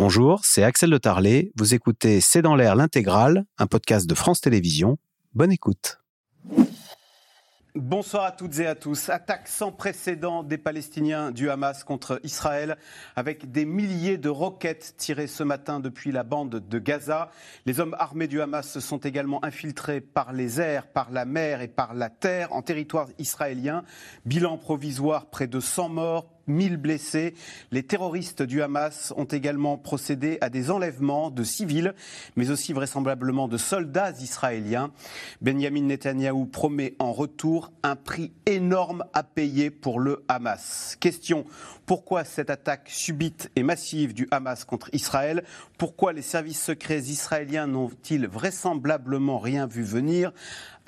Bonjour, c'est Axel de Tarlet. Vous écoutez C'est dans l'air l'intégrale, un podcast de France Télévisions. Bonne écoute. Bonsoir à toutes et à tous. Attaque sans précédent des Palestiniens du Hamas contre Israël avec des milliers de roquettes tirées ce matin depuis la bande de Gaza. Les hommes armés du Hamas se sont également infiltrés par les airs, par la mer et par la terre en territoire israélien. Bilan provisoire, près de 100 morts, 1000 blessés. Les terroristes du Hamas ont également procédé à des enlèvements de civils, mais aussi vraisemblablement de soldats israéliens. Benjamin Netanyahou promet en retour un prix énorme à payer pour le Hamas. Question pourquoi cette attaque subite et massive du Hamas contre Israël? Pourquoi les services secrets israéliens n'ont-ils vraisemblablement rien vu venir?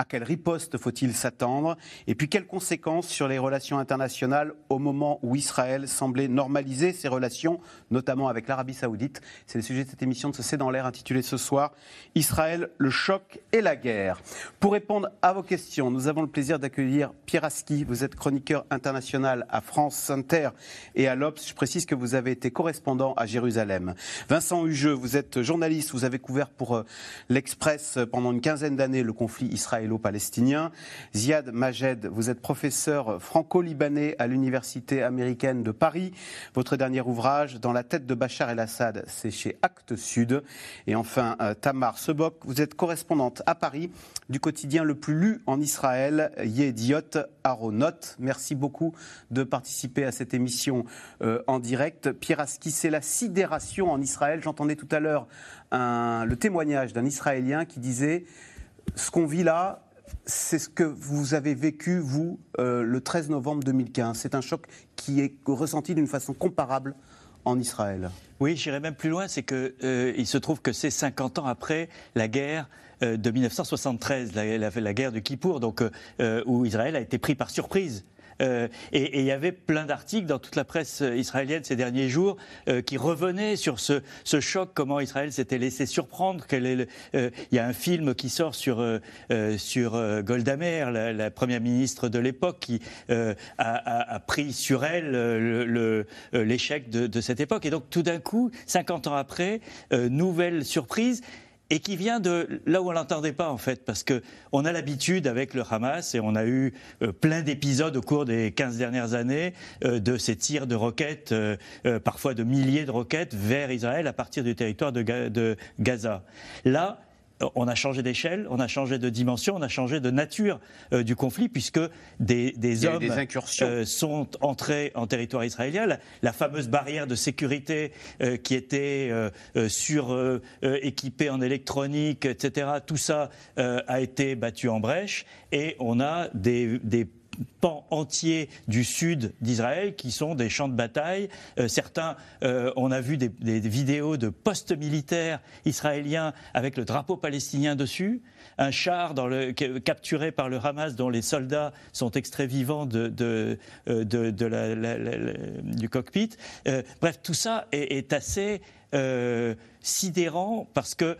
À quelle riposte faut-il s'attendre Et puis quelles conséquences sur les relations internationales au moment où Israël semblait normaliser ses relations, notamment avec l'Arabie saoudite C'est le sujet de cette émission de ce C'est dans l'air intitulée ce soir Israël, le choc et la guerre. Pour répondre à vos questions, nous avons le plaisir d'accueillir Pierre Aski. Vous êtes chroniqueur international à France Inter et à l'Obs. Je précise que vous avez été correspondant à Jérusalem. Vincent Hugeux, vous êtes journaliste. Vous avez couvert pour euh, l'Express pendant une quinzaine d'années le conflit israélien palestinien Ziad Majed, vous êtes professeur franco-libanais à l'Université américaine de Paris. Votre dernier ouvrage, Dans la tête de Bachar el-Assad, c'est chez Actes Sud. Et enfin, euh, Tamar Sebok, vous êtes correspondante à Paris du quotidien le plus lu en Israël, Yediot Aronot. Merci beaucoup de participer à cette émission euh, en direct. Pierre Aski, c'est la sidération en Israël. J'entendais tout à l'heure le témoignage d'un Israélien qui disait ce qu'on vit là, c'est ce que vous avez vécu, vous, euh, le 13 novembre 2015. C'est un choc qui est ressenti d'une façon comparable en Israël. Oui, j'irai même plus loin, c'est qu'il euh, se trouve que c'est 50 ans après la guerre euh, de 1973, la, guerre du Kippour, donc, où Israël a été pris par surprise euh, et il y avait plein d'articles dans toute la presse israélienne ces derniers jours euh, qui revenaient sur ce, choc, comment Israël s'était laissé surprendre. Euh, il y a un film qui sort sur, sur Golda Meir, la, première ministre de l'époque, qui a, pris sur elle l'échec de, de, cette époque. Et donc tout d'un coup, 50 ans après, nouvelle surprise et qui vient de là où on l'entendait pas en fait, parce que on a l'habitude avec le Hamas et on a eu euh, plein d'épisodes au cours des 15 dernières années euh, de ces tirs de roquettes, euh, parfois de milliers de roquettes vers Israël à partir du territoire de, de Gaza. Là, on a changé d'échelle, on a changé de dimension, on a changé de nature euh, du conflit, puisque des, hommes euh, sont entrés en territoire israélien. La, fameuse barrière de sécurité euh, qui était sur équipée en électronique, etc., tout ça a été battu en brèche, et on a des, des pans entiers du sud d'Israël qui sont des champs de bataille. Euh, certains, euh, on a vu des, vidéos de postes militaires israéliens avec le drapeau palestinien dessus, un char capturé par le Hamas dont les soldats sont extraits vivants euh, du cockpit. bref, tout ça est, assez sidérant parce que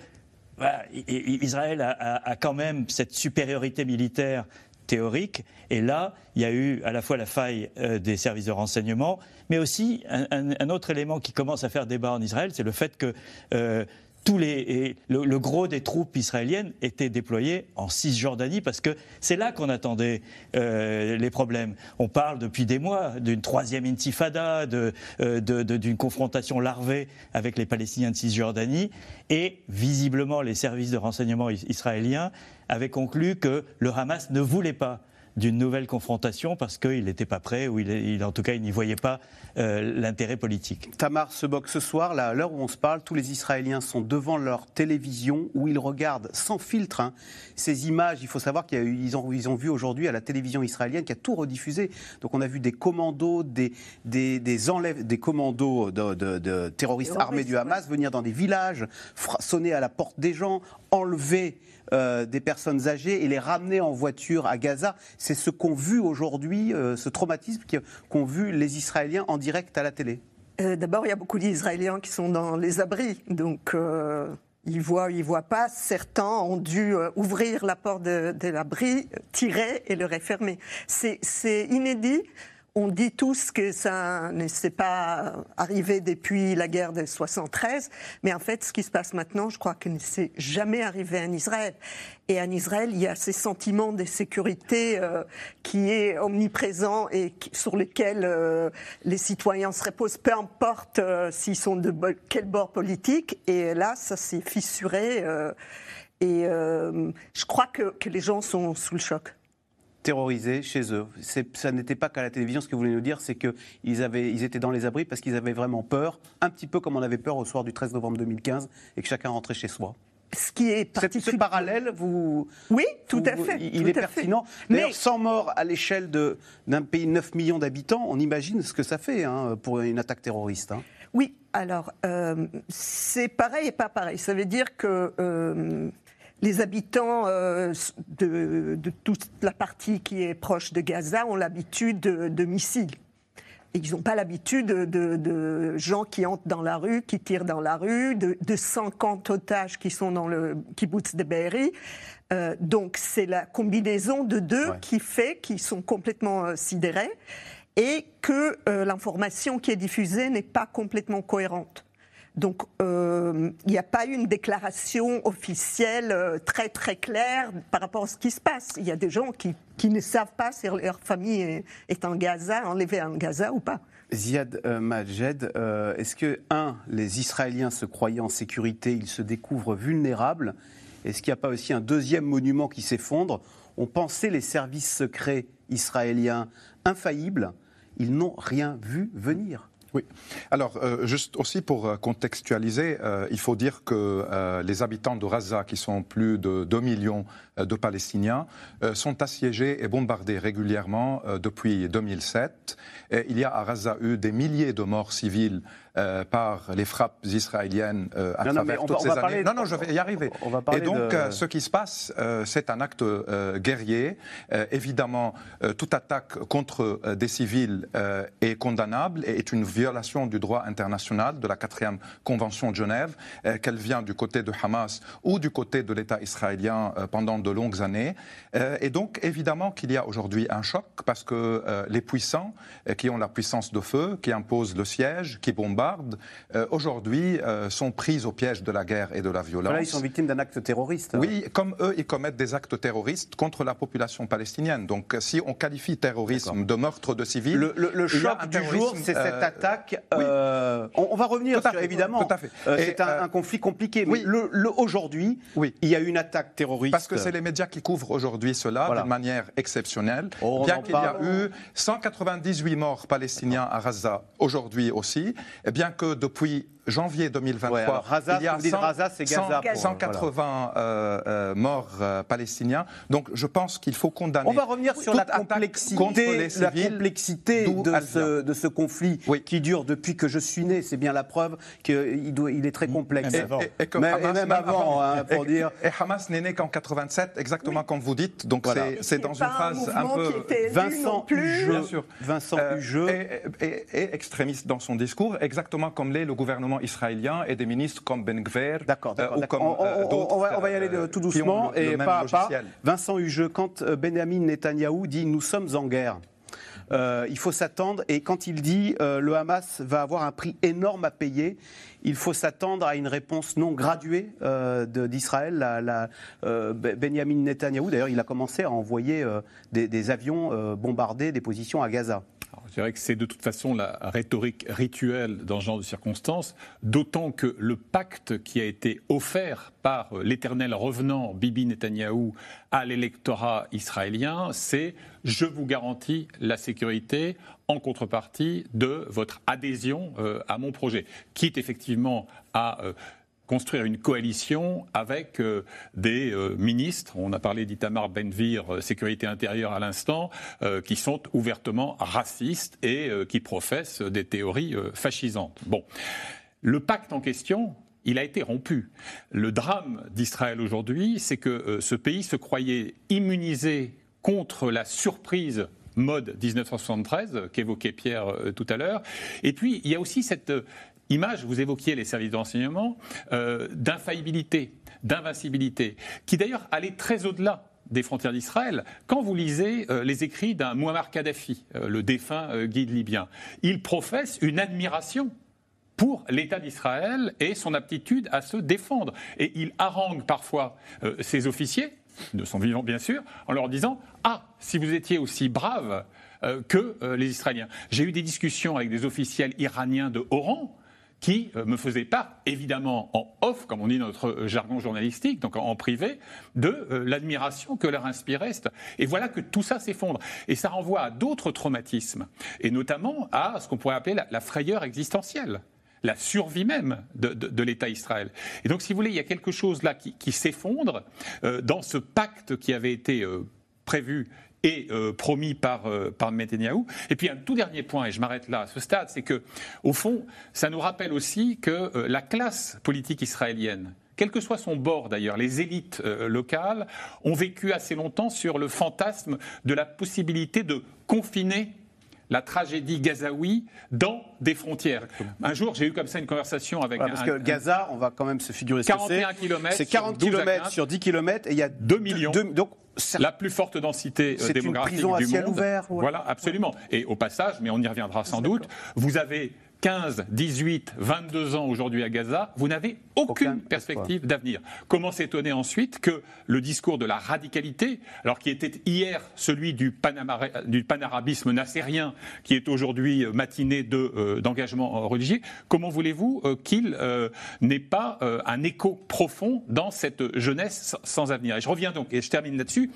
Israël a, quand même cette supériorité militaire théorique. Et là, il y a eu à la fois la faille euh, des services de renseignement, mais aussi un, autre élément qui commence à faire débat en Israël, c'est le fait que euh, tous les, le, gros des troupes israéliennes étaient déployées en Cisjordanie parce que c'est là qu'on attendait euh, les problèmes. On parle depuis des mois d'une troisième intifada, d'une confrontation larvée avec les Palestiniens de Cisjordanie et visiblement les services de renseignement israéliens avait conclu que le Hamas ne voulait pas d'une nouvelle confrontation parce qu'il n'était pas prêt ou il, en tout cas il n'y voyait pas euh, l'intérêt politique. Tamar Sebok, ce soir, là, à l'heure où on se parle, tous les Israéliens sont devant leur télévision où ils regardent sans filtre hein, ces images. Il faut savoir qu'ils ont, ils ont vu aujourd'hui à la télévision israélienne qui a tout rediffusé. Donc on a vu des commandos, des, des, des enlèves, des commandos de, de terroristes armés du Hamas venir dans des villages, sonner à la porte des gens, enlever euh, des personnes âgées et les ramener en voiture à Gaza. C'est ce qu'ont vu aujourd'hui, euh, ce traumatisme qu'ont vu les Israéliens en direct à la télé. Euh, d'abord, il y a beaucoup d'Israéliens qui sont dans les abris, donc ils voient, ils voient pas. Certains ont dû ouvrir la porte de, l'abri, tirer et le refermer. C'est inédit on dit tous que ça ne s'est pas arrivé depuis la guerre de 73, mais en fait, ce qui se passe maintenant, je crois que ne s'est jamais arrivé en Israël. Et en Israël, il y a ces sentiments de sécurité euh, qui est omniprésent et sur lesquels euh, les citoyens se reposent, peu importe euh, s'ils sont de quel bord politique. Et là, ça s'est fissuré. et je crois que, que les gens sont sous le choc terrorisés chez eux. Ça n'était pas qu'à la télévision, ce que vous voulez nous dire, c'est qu'ils ils étaient dans les abris parce qu'ils avaient vraiment peur, un petit peu comme on avait peur au soir du 13 novembre 2015, et que chacun rentrait chez soi. Ce qui est Ce parallèle, vous. Oui, tout à fait. Il est pertinent. D'ailleurs, 100 morts à l'échelle d'un pays de 9 millions d'habitants, on imagine ce que ça fait hein, pour une attaque terroriste. Hein. Oui, alors, euh, c'est pareil et pas pareil. Ça veut dire que. Euh, les habitants euh, de, toute la partie qui est proche de Gaza ont l'habitude de, missiles. ils n'ont pas l'habitude de, gens qui entrent dans la rue, qui tirent dans la rue, de, 50 otages qui sont dans le kibbutz de Be'eri. Euh, donc c'est la combinaison de deux qui fait qu'ils sont complètement euh, sidérés et que l'information qui est diffusée n'est pas complètement cohérente. Donc, euh, il n'y a pas eu une déclaration officielle euh, très très claire par rapport à ce qui se passe. Il y a des gens qui, ne savent pas si leur famille est, en Gaza, enlevée en Gaza ou pas. Ziad euh, Majed, est-ce que, un, les Israéliens se croyaient en sécurité, ils se découvrent vulnérables? Est-ce qu'il n'y a pas aussi un deuxième monument qui s'effondre? On pensait les services secrets israéliens infaillibles, ils n'ont rien vu venir. Oui. Alors, euh, juste aussi pour euh, contextualiser, euh, il faut dire que les habitants de Gaza, qui sont plus de 2 millions de Palestiniens, sont assiégés et bombardés régulièrement depuis 2007. Et il y a à Gaza eu des milliers de morts civiles euh, par les frappes israéliennes euh, à travers toutes ces années. Non, non, je vais y arriver. et donc, euh, ce qui se passe, c'est un acte guerrier. évidemment, toute attaque contre des civils est condamnable et est une violation du droit international de la quatrième convention de Genève, qu'elle vient du côté de Hamas ou du côté de l'État israélien pendant de longues années. et donc, évidemment qu'il y a aujourd'hui un choc parce que les puissants, qui ont la puissance de feu, qui imposent le siège, qui bombardent, euh, aujourd'hui, euh, sont prises au piège de la guerre et de la violence. Là, ils sont victimes d'un acte terroriste. Oui, comme eux, ils commettent des actes terroristes contre la population palestinienne. Donc, si on qualifie terrorisme de meurtre de civils, le, choc du jour, c'est cette euh, attaque. on, va revenir sur, évidemment. Tout à fait. c'est un, conflit compliqué. Mais aujourd'hui, oui. il y a une attaque terroriste. Parce que c'est les médias qui couvrent aujourd'hui cela de manière exceptionnelle. Oh, bien qu'il y a eu 198 morts palestiniens à Gaza aujourd'hui aussi, bien que depuis janvier 2023, il y a 180 euh, euh, morts euh, palestiniens. Donc je pense qu'il faut condamner. On va revenir sur la complexité, la complexité de, ce, de, ce, conflit qui dure depuis que je suis né. C'est bien la preuve qu'il il est très complexe. Et, même avant, hein, pour dire. Et Hamas n'est né qu'en 87, exactement comme vous dites. Donc c'est dans une phase un peu. Vincent Hugeux, bien sûr. Vincent Hugeux. Et, extrémiste dans son discours, exactement comme l'est le gouvernement israélien et des ministres comme Ben Gvir d'accord, euh, ou comme euh, on, va, on, va, y aller euh, tout doucement et pas à pas. Vincent Hugeux, quand Benjamin Netanyahou dit nous sommes en guerre, il faut s'attendre, et quand il dit le Hamas va avoir un prix énorme à payer, il faut s'attendre à une réponse non graduée d'Israël. La, Benjamin Netanyahou, d'ailleurs, il a commencé à envoyer des, des, avions bombarder des positions à Gaza. Je dirais que c'est de toute façon la rhétorique rituelle dans ce genre de circonstances, d'autant que le pacte qui a été offert par l'éternel revenant Bibi Netanyahou à l'électorat israélien, c'est je vous garantis la sécurité en contrepartie de votre adhésion euh, à mon projet, quitte effectivement à euh, construire une coalition avec euh, des euh, ministres, on a parlé d'Itamar Benvir, euh, sécurité intérieure à l'instant, qui sont ouvertement racistes et qui professent des théories fascisantes. Bon. Le pacte en question, il a été rompu. Le drame d'Israël aujourd'hui, c'est que ce pays se croyait immunisé contre la surprise mode 1973 qu'évoquait Pierre tout à l'heure. Et puis, il y a aussi cette image, vous évoquiez les services d'enseignement, euh, d'infaillibilité, d'invincibilité, qui d'ailleurs allait très au-delà des frontières d'Israël, quand vous lisez euh, les écrits d'un Muammar Kadhafi, euh, le défunt euh, guide libyen, il professe une admiration pour l'État d'Israël et son aptitude à se défendre. Et il harangue parfois ses officiers, de son vivant bien sûr, en leur disant Ah, si vous étiez aussi braves que les Israéliens. J'ai eu des discussions avec des officiels iraniens de haut rang qui euh, me faisait part, évidemment en off, comme on dit dans notre euh, jargon journalistique, donc en privé, de euh, l'admiration que leur inspirait. Et voilà que tout ça s'effondre. Et ça renvoie à d'autres traumatismes, et notamment à ce qu'on pourrait appeler la, frayeur existentielle la survie même de, l'État Israël. Et donc, si vous voulez, il y a quelque chose là qui, s'effondre dans ce pacte qui avait été prévu et euh, promis par, euh, par Netanyahu. Et puis un tout dernier point, et je m'arrête là à ce stade, c'est que, au fond, ça nous rappelle aussi que euh, la classe politique israélienne, quel que soit son bord d'ailleurs, les élites locales ont vécu assez longtemps sur le fantasme de la possibilité de confiner la tragédie gazaoui dans des frontières. Un jour, j'ai eu comme ça une conversation avec parce que Gaza, on va quand même se figurer ce que c'est. C'est 40 km sur 10 km et il y a 2 millions. donc la plus forte densité euh, démographique une prison à ciel Ouvert, Voilà, absolument. Et au passage, mais on y reviendra sans doute, vous avez 15, 18, 22 ans aujourd'hui à Gaza, vous n'avez aucune perspective d'avenir. Comment s'étonner ensuite que le discours de la radicalité, alors qui était hier celui du, du panarabisme nassérien, qui est aujourd'hui matiné euh, d'engagement religieux, comment voulez-vous euh, qu'il n'ait pas un écho profond dans cette jeunesse sans avenir? Et je reviens donc, et je termine là-dessus,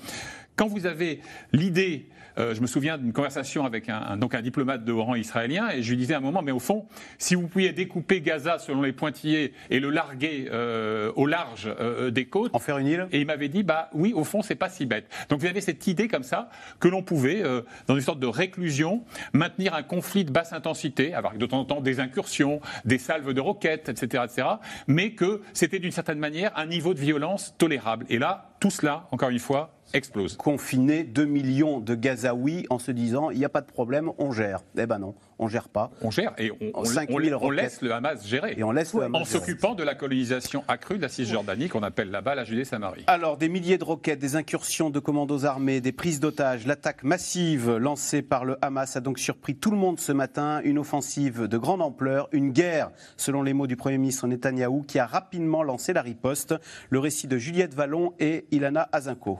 quand vous avez l'idée euh, je me souviens d'une conversation avec un, donc un diplomate de rang israélien et je lui disais à un moment, mais au fond, si vous pouviez découper Gaza selon les pointillés et le larguer euh, au large euh, des côtes, en faire une île, et il m'avait dit, bah oui, au fond, c'est pas si bête. Donc vous avez cette idée comme ça que l'on pouvait, dans une sorte de réclusion, maintenir un conflit de basse intensité, avec de temps en temps des incursions, des salves de roquettes, etc., etc., mais que c'était d'une certaine manière un niveau de violence tolérable. Et là, tout cela, encore une fois, explose. Confiner 2 millions de Gazaouis en se disant il n'y a pas de problème, on gère. Eh ben non, on gère pas. On gère et on, laisse le Hamas gérer. Et on laisse En s'occupant de la colonisation accrue de la Cisjordanie qu'on appelle là-bas la Judée-Samarie. Alors des milliers de roquettes, des incursions de commandos armés, des prises d'otages, l'attaque massive lancée par le Hamas a donc surpris tout le monde ce matin. Une offensive de grande ampleur, une guerre, selon les mots du Premier ministre Netanyahou, qui a rapidement lancé la riposte. Le récit de Juliette Vallon et Ilana Azinko.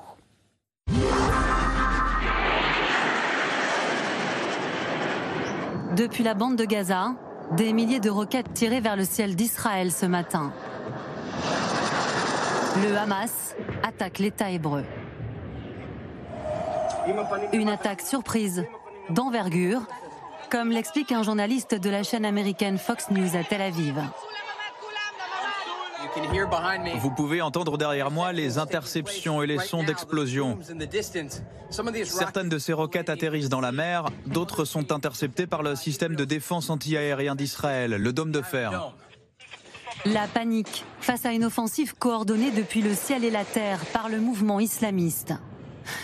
Depuis la bande de Gaza, des milliers de roquettes tirées vers le ciel d'Israël ce matin. Le Hamas attaque l'État hébreu. Une attaque surprise, d'envergure, comme l'explique un journaliste de la chaîne américaine Fox News à Tel Aviv. Vous pouvez entendre derrière moi les interceptions et les sons d'explosion. Certaines de ces roquettes atterrissent dans la mer, d'autres sont interceptées par le système de défense antiaérien d'Israël, le dôme de fer. La panique face à une offensive coordonnée depuis le ciel et la terre par le mouvement islamiste.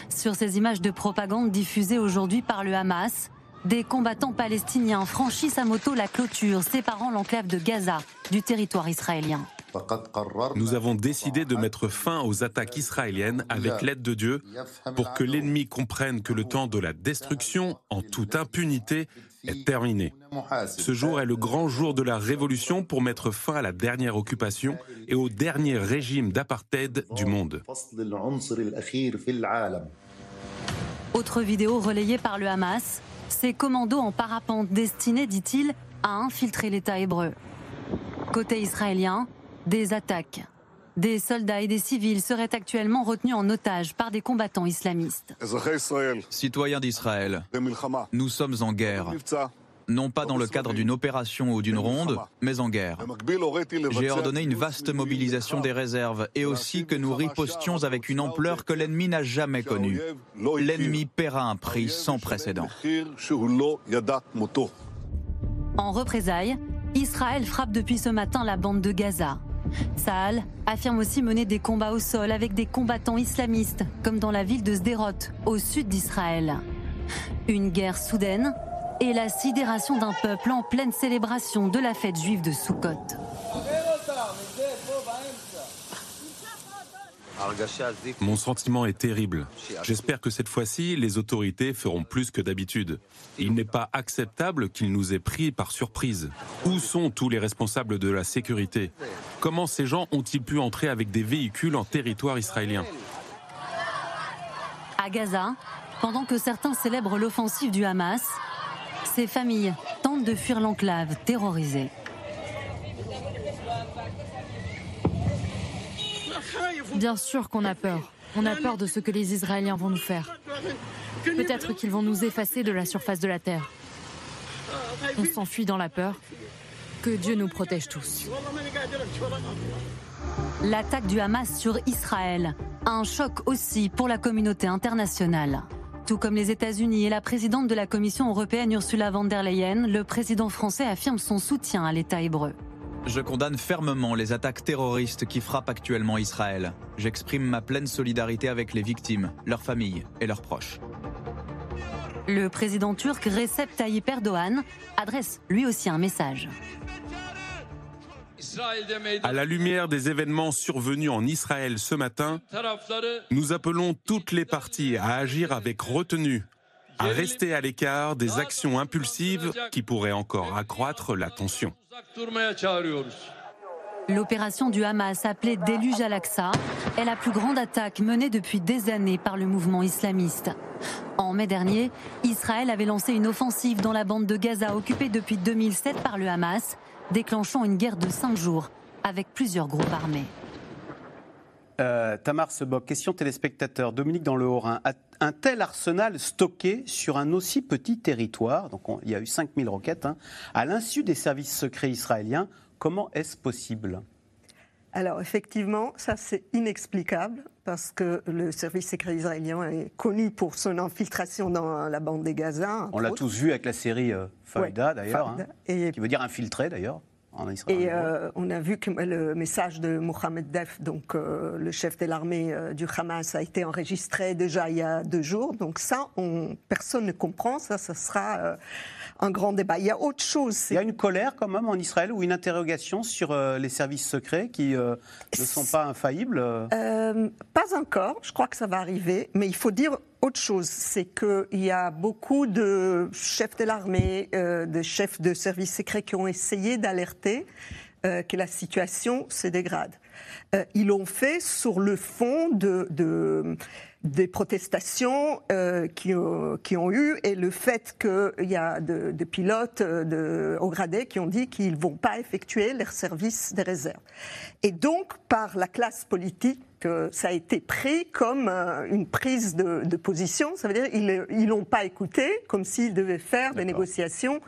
Sur ces images de propagande diffusées aujourd'hui par le Hamas, des combattants palestiniens franchissent à moto la clôture séparant l'enclave de Gaza du territoire israélien. Nous avons décidé de mettre fin aux attaques israéliennes avec l'aide de Dieu pour que l'ennemi comprenne que le temps de la destruction en toute impunité est terminé. Ce jour est le grand jour de la révolution pour mettre fin à la dernière occupation et au dernier régime d'apartheid du monde. Autre vidéo relayée par le Hamas, ces commandos en parapente destinés, dit-il, à infiltrer l'État hébreu. Côté israélien, des attaques. Des soldats et des civils seraient actuellement retenus en otage par des combattants islamistes. Citoyens d'Israël, nous sommes en guerre. Non pas dans le cadre d'une opération ou d'une ronde, mais en guerre. J'ai ordonné une vaste mobilisation des réserves et aussi que nous ripostions avec une ampleur que l'ennemi n'a jamais connue. L'ennemi paiera un prix sans précédent. En représailles, Israël frappe depuis ce matin la bande de Gaza. Saal affirme aussi mener des combats au sol avec des combattants islamistes, comme dans la ville de Sderot, au sud d'Israël. Une guerre soudaine et la sidération d'un peuple en pleine célébration de la fête juive de Sukkot. Mon sentiment est terrible. J'espère que cette fois-ci, les autorités feront plus que d'habitude. Il n'est pas acceptable qu'ils nous aient pris par surprise. Où sont tous les responsables de la sécurité? Comment ces gens ont-ils pu entrer avec des véhicules en territoire israélien? À Gaza, pendant que certains célèbrent l'offensive du Hamas, ces familles tentent de fuir l'enclave terrorisée. Bien sûr qu'on a peur. On a peur de ce que les Israéliens vont nous faire. Peut-être qu'ils vont nous effacer de la surface de la terre. On s'enfuit dans la peur. Que Dieu nous protège tous. L'attaque du Hamas sur Israël, un choc aussi pour la communauté internationale. Tout comme les États-Unis et la présidente de la Commission européenne Ursula von der Leyen, le président français affirme son soutien à l'État hébreu. Je condamne fermement les attaques terroristes qui frappent actuellement Israël. J'exprime ma pleine solidarité avec les victimes, leurs familles et leurs proches. Le président turc Recep Tayyip Erdogan adresse lui aussi un message. À la lumière des événements survenus en Israël ce matin, nous appelons toutes les parties à agir avec retenue, à rester à l'écart des actions impulsives qui pourraient encore accroître la tension. L'opération du Hamas appelée Déluge al-Aqsa est la plus grande attaque menée depuis des années par le mouvement islamiste. En mai dernier, Israël avait lancé une offensive dans la bande de Gaza occupée depuis 2007 par le Hamas, déclenchant une guerre de cinq jours avec plusieurs groupes armés. Euh, Tamar Sebok, question téléspectateur. Dominique dans le Haut-Rhin. Un tel arsenal stocké sur un aussi petit territoire, donc il y a eu 5000 roquettes, hein, à l'insu des services secrets israéliens, comment est-ce possible? Alors effectivement, ça c'est inexplicable parce que le service secret israélien est connu pour son infiltration dans la bande des Gaza. On l'a tous vu avec la série euh, d'ailleurs, hein, qui veut dire infiltré d'ailleurs. Et euh, on a vu que le message de Mohamed Def, donc euh, le chef de l'armée euh, du Hamas, a été enregistré déjà il y a deux jours. Donc ça, on, personne ne comprend. Ça, ça sera un grand débat. Il y a autre chose. Il y a une colère quand même en Israël ou une interrogation sur les services secrets qui ne sont pas infaillibles Pas encore. Je crois que ça va arriver. Mais il faut dire autre chose, c'est qu'il y a beaucoup de chefs de l'armée, euh, de chefs de services secrets qui ont essayé d'alerter euh, que la situation se dégrade. Euh, ils l'ont fait sur le fond de, des protestations qui, qui, ont eu et le fait qu'il y a des pilotes de, au gradé qui ont dit qu'ils ne vont pas effectuer leur service de réserve. Et donc, par la classe politique, que ça a été pris comme euh, une prise de, position. Ça veut dire qu'ils n'ont pas écouté, comme s'ils devaient faire des négociations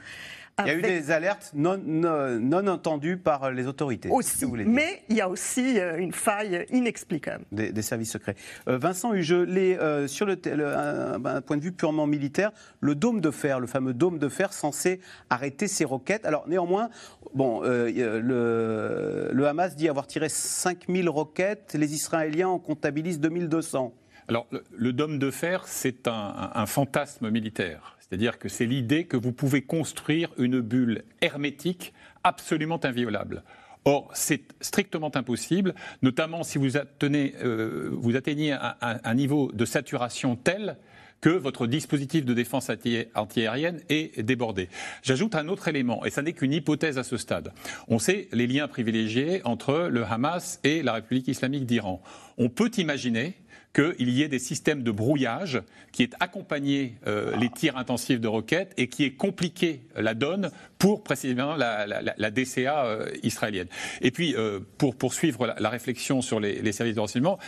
il y a eu des alertes non, non, entendues par les autorités. Aussi, mais il y a aussi euh, une faille inexplicable. Des, services secrets. Euh, Vincent Huge, les, euh, sur le, un, point de vue purement militaire, le dôme de fer, le fameux dôme de fer censé arrêter ces roquettes. Alors néanmoins, bon, le, le, Hamas dit avoir tiré 5000 roquettes, les Israéliens en comptabilisent 2200. Alors, le, dôme de fer, c'est un, fantasme militaire. C'est-à-dire que c'est l'idée que vous pouvez construire une bulle hermétique absolument inviolable. Or, c'est strictement impossible, notamment si vous, atteignez, euh, atteignez un, niveau de saturation tel que votre dispositif de défense antiaérienne est débordé. J'ajoute un autre élément, et ça n'est qu'une hypothèse à ce stade. On sait les liens privilégiés entre le Hamas et la République islamique d'Iran. On peut imaginer qu'il y ait des systèmes de brouillage qui aient accompagné euh, les tirs intensifs de roquettes et qui aient compliqué la donne pour précisément la, DCA euh, israélienne. Et puis, euh, pour poursuivre la, réflexion sur les, services de renseignement,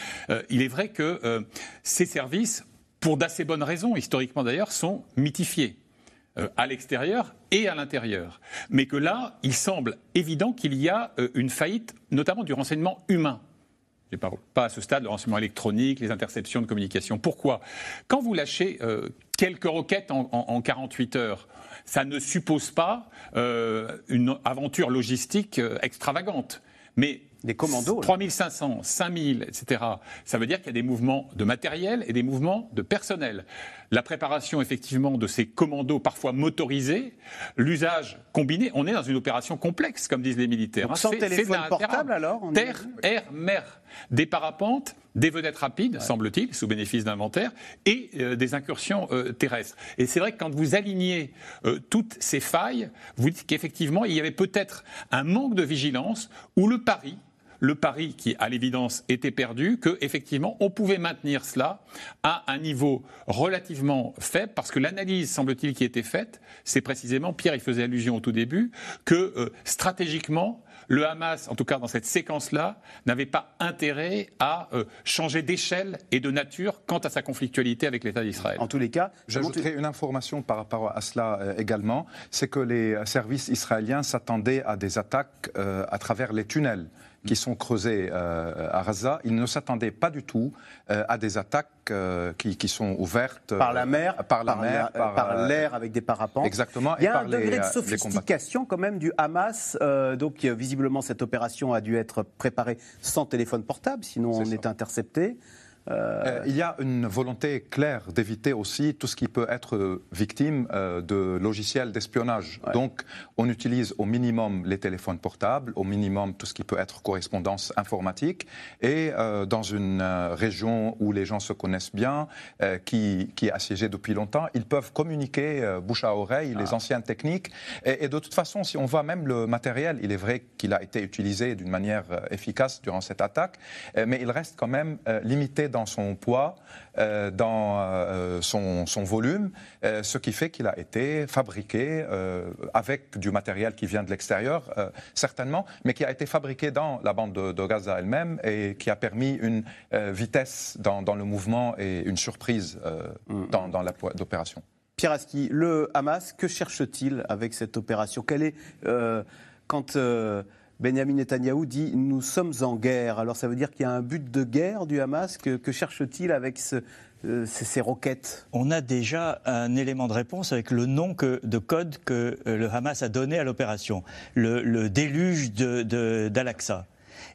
il est vrai que ces services, pour d'assez bonnes raisons, historiquement d'ailleurs, sont mythifiés à l'extérieur et à l'intérieur. Mais que là, il semble évident qu'il y a une faillite, notamment du renseignement humain je ne parle pas à ce stade le renseignement électronique, les interceptions de communication. Pourquoi? Quand vous lâchez euh, quelques roquettes en, 48 heures, ça ne suppose pas euh, une aventure logistique euh, extravagante. Mais des commandos. 3500, 5000, etc. Ça veut dire qu'il y a des mouvements de matériel et des mouvements de personnel. La préparation, effectivement, de ces commandos parfois motorisés, l'usage combiné, on est dans une opération complexe, comme disent les militaires. sans téléphone portable, alors Terre, air, mer. Des parapentes des vedettes rapides, semble-t-il, sous bénéfice d'inventaire, et euh, des incursions euh, terrestres. Et c'est vrai que quand vous alignez euh, toutes ces failles, vous dites qu'effectivement, il y avait peut-être un manque de vigilance ou le pari le pari qui, à l'évidence, était perdu, que effectivement, on pouvait maintenir cela à un niveau relativement faible, parce que l'analyse, semble-t-il, qui était faite, c'est précisément, Pierre, il faisait allusion au tout début, que stratégiquement, le Hamas, en tout cas dans cette séquence-là, n'avait pas intérêt à euh, changer d'échelle et de nature quant à sa conflictualité avec l'État d'Israël. En tous les cas, j'ajouterai une information par rapport à cela euh, également, c'est que les services israéliens s'attendaient à des attaques euh, à travers les tunnels qui sont creusés euh, à Gaza, ils ne s'attendaient pas du tout euh, à des attaques euh, qui, qui, sont ouvertes par la mer, par la mer, par l'air avec des parapentes. Exactement. Il y a un degré de sophistication quand même du Hamas. donc visiblement cette opération a dû être préparée sans téléphone portable, sinon on est intercepté. Euh, il y a une volonté claire d'éviter aussi tout ce qui peut être victime euh, de logiciels d'espionnage. Donc, on utilise au minimum les téléphones portables, au minimum tout ce qui peut être correspondance informatique. Et euh, dans une région où les gens se connaissent bien, qui, qui, est assiégée depuis longtemps, ils peuvent communiquer bouche à oreille les ah. anciennes techniques. Et, et, de toute façon, si on voit même le matériel, il est vrai qu'il a été utilisé d'une manière efficace durant cette attaque, mais il reste quand même limité dans son poids, euh, dans euh, son, volume, euh, ce qui fait qu'il a été fabriqué avec du matériel qui vient de l'extérieur, certainement, mais qui a été fabriqué dans la bande de, Gaza elle-même et qui a permis une vitesse dans, le mouvement et une surprise mm. dans, dans l'opération. Pierre Aski, le Hamas, que cherche-t-il avec cette opération? Quel est, quand Benjamin Netanyahou dit Nous sommes en guerre. Alors ça veut dire qu'il y a un but de guerre du Hamas Que, cherche-t-il avec euh, ces, roquettes? On a déjà un élément de réponse avec le nom de code que euh, le Hamas a donné à l'opération le, déluge d'Al-Aqsa.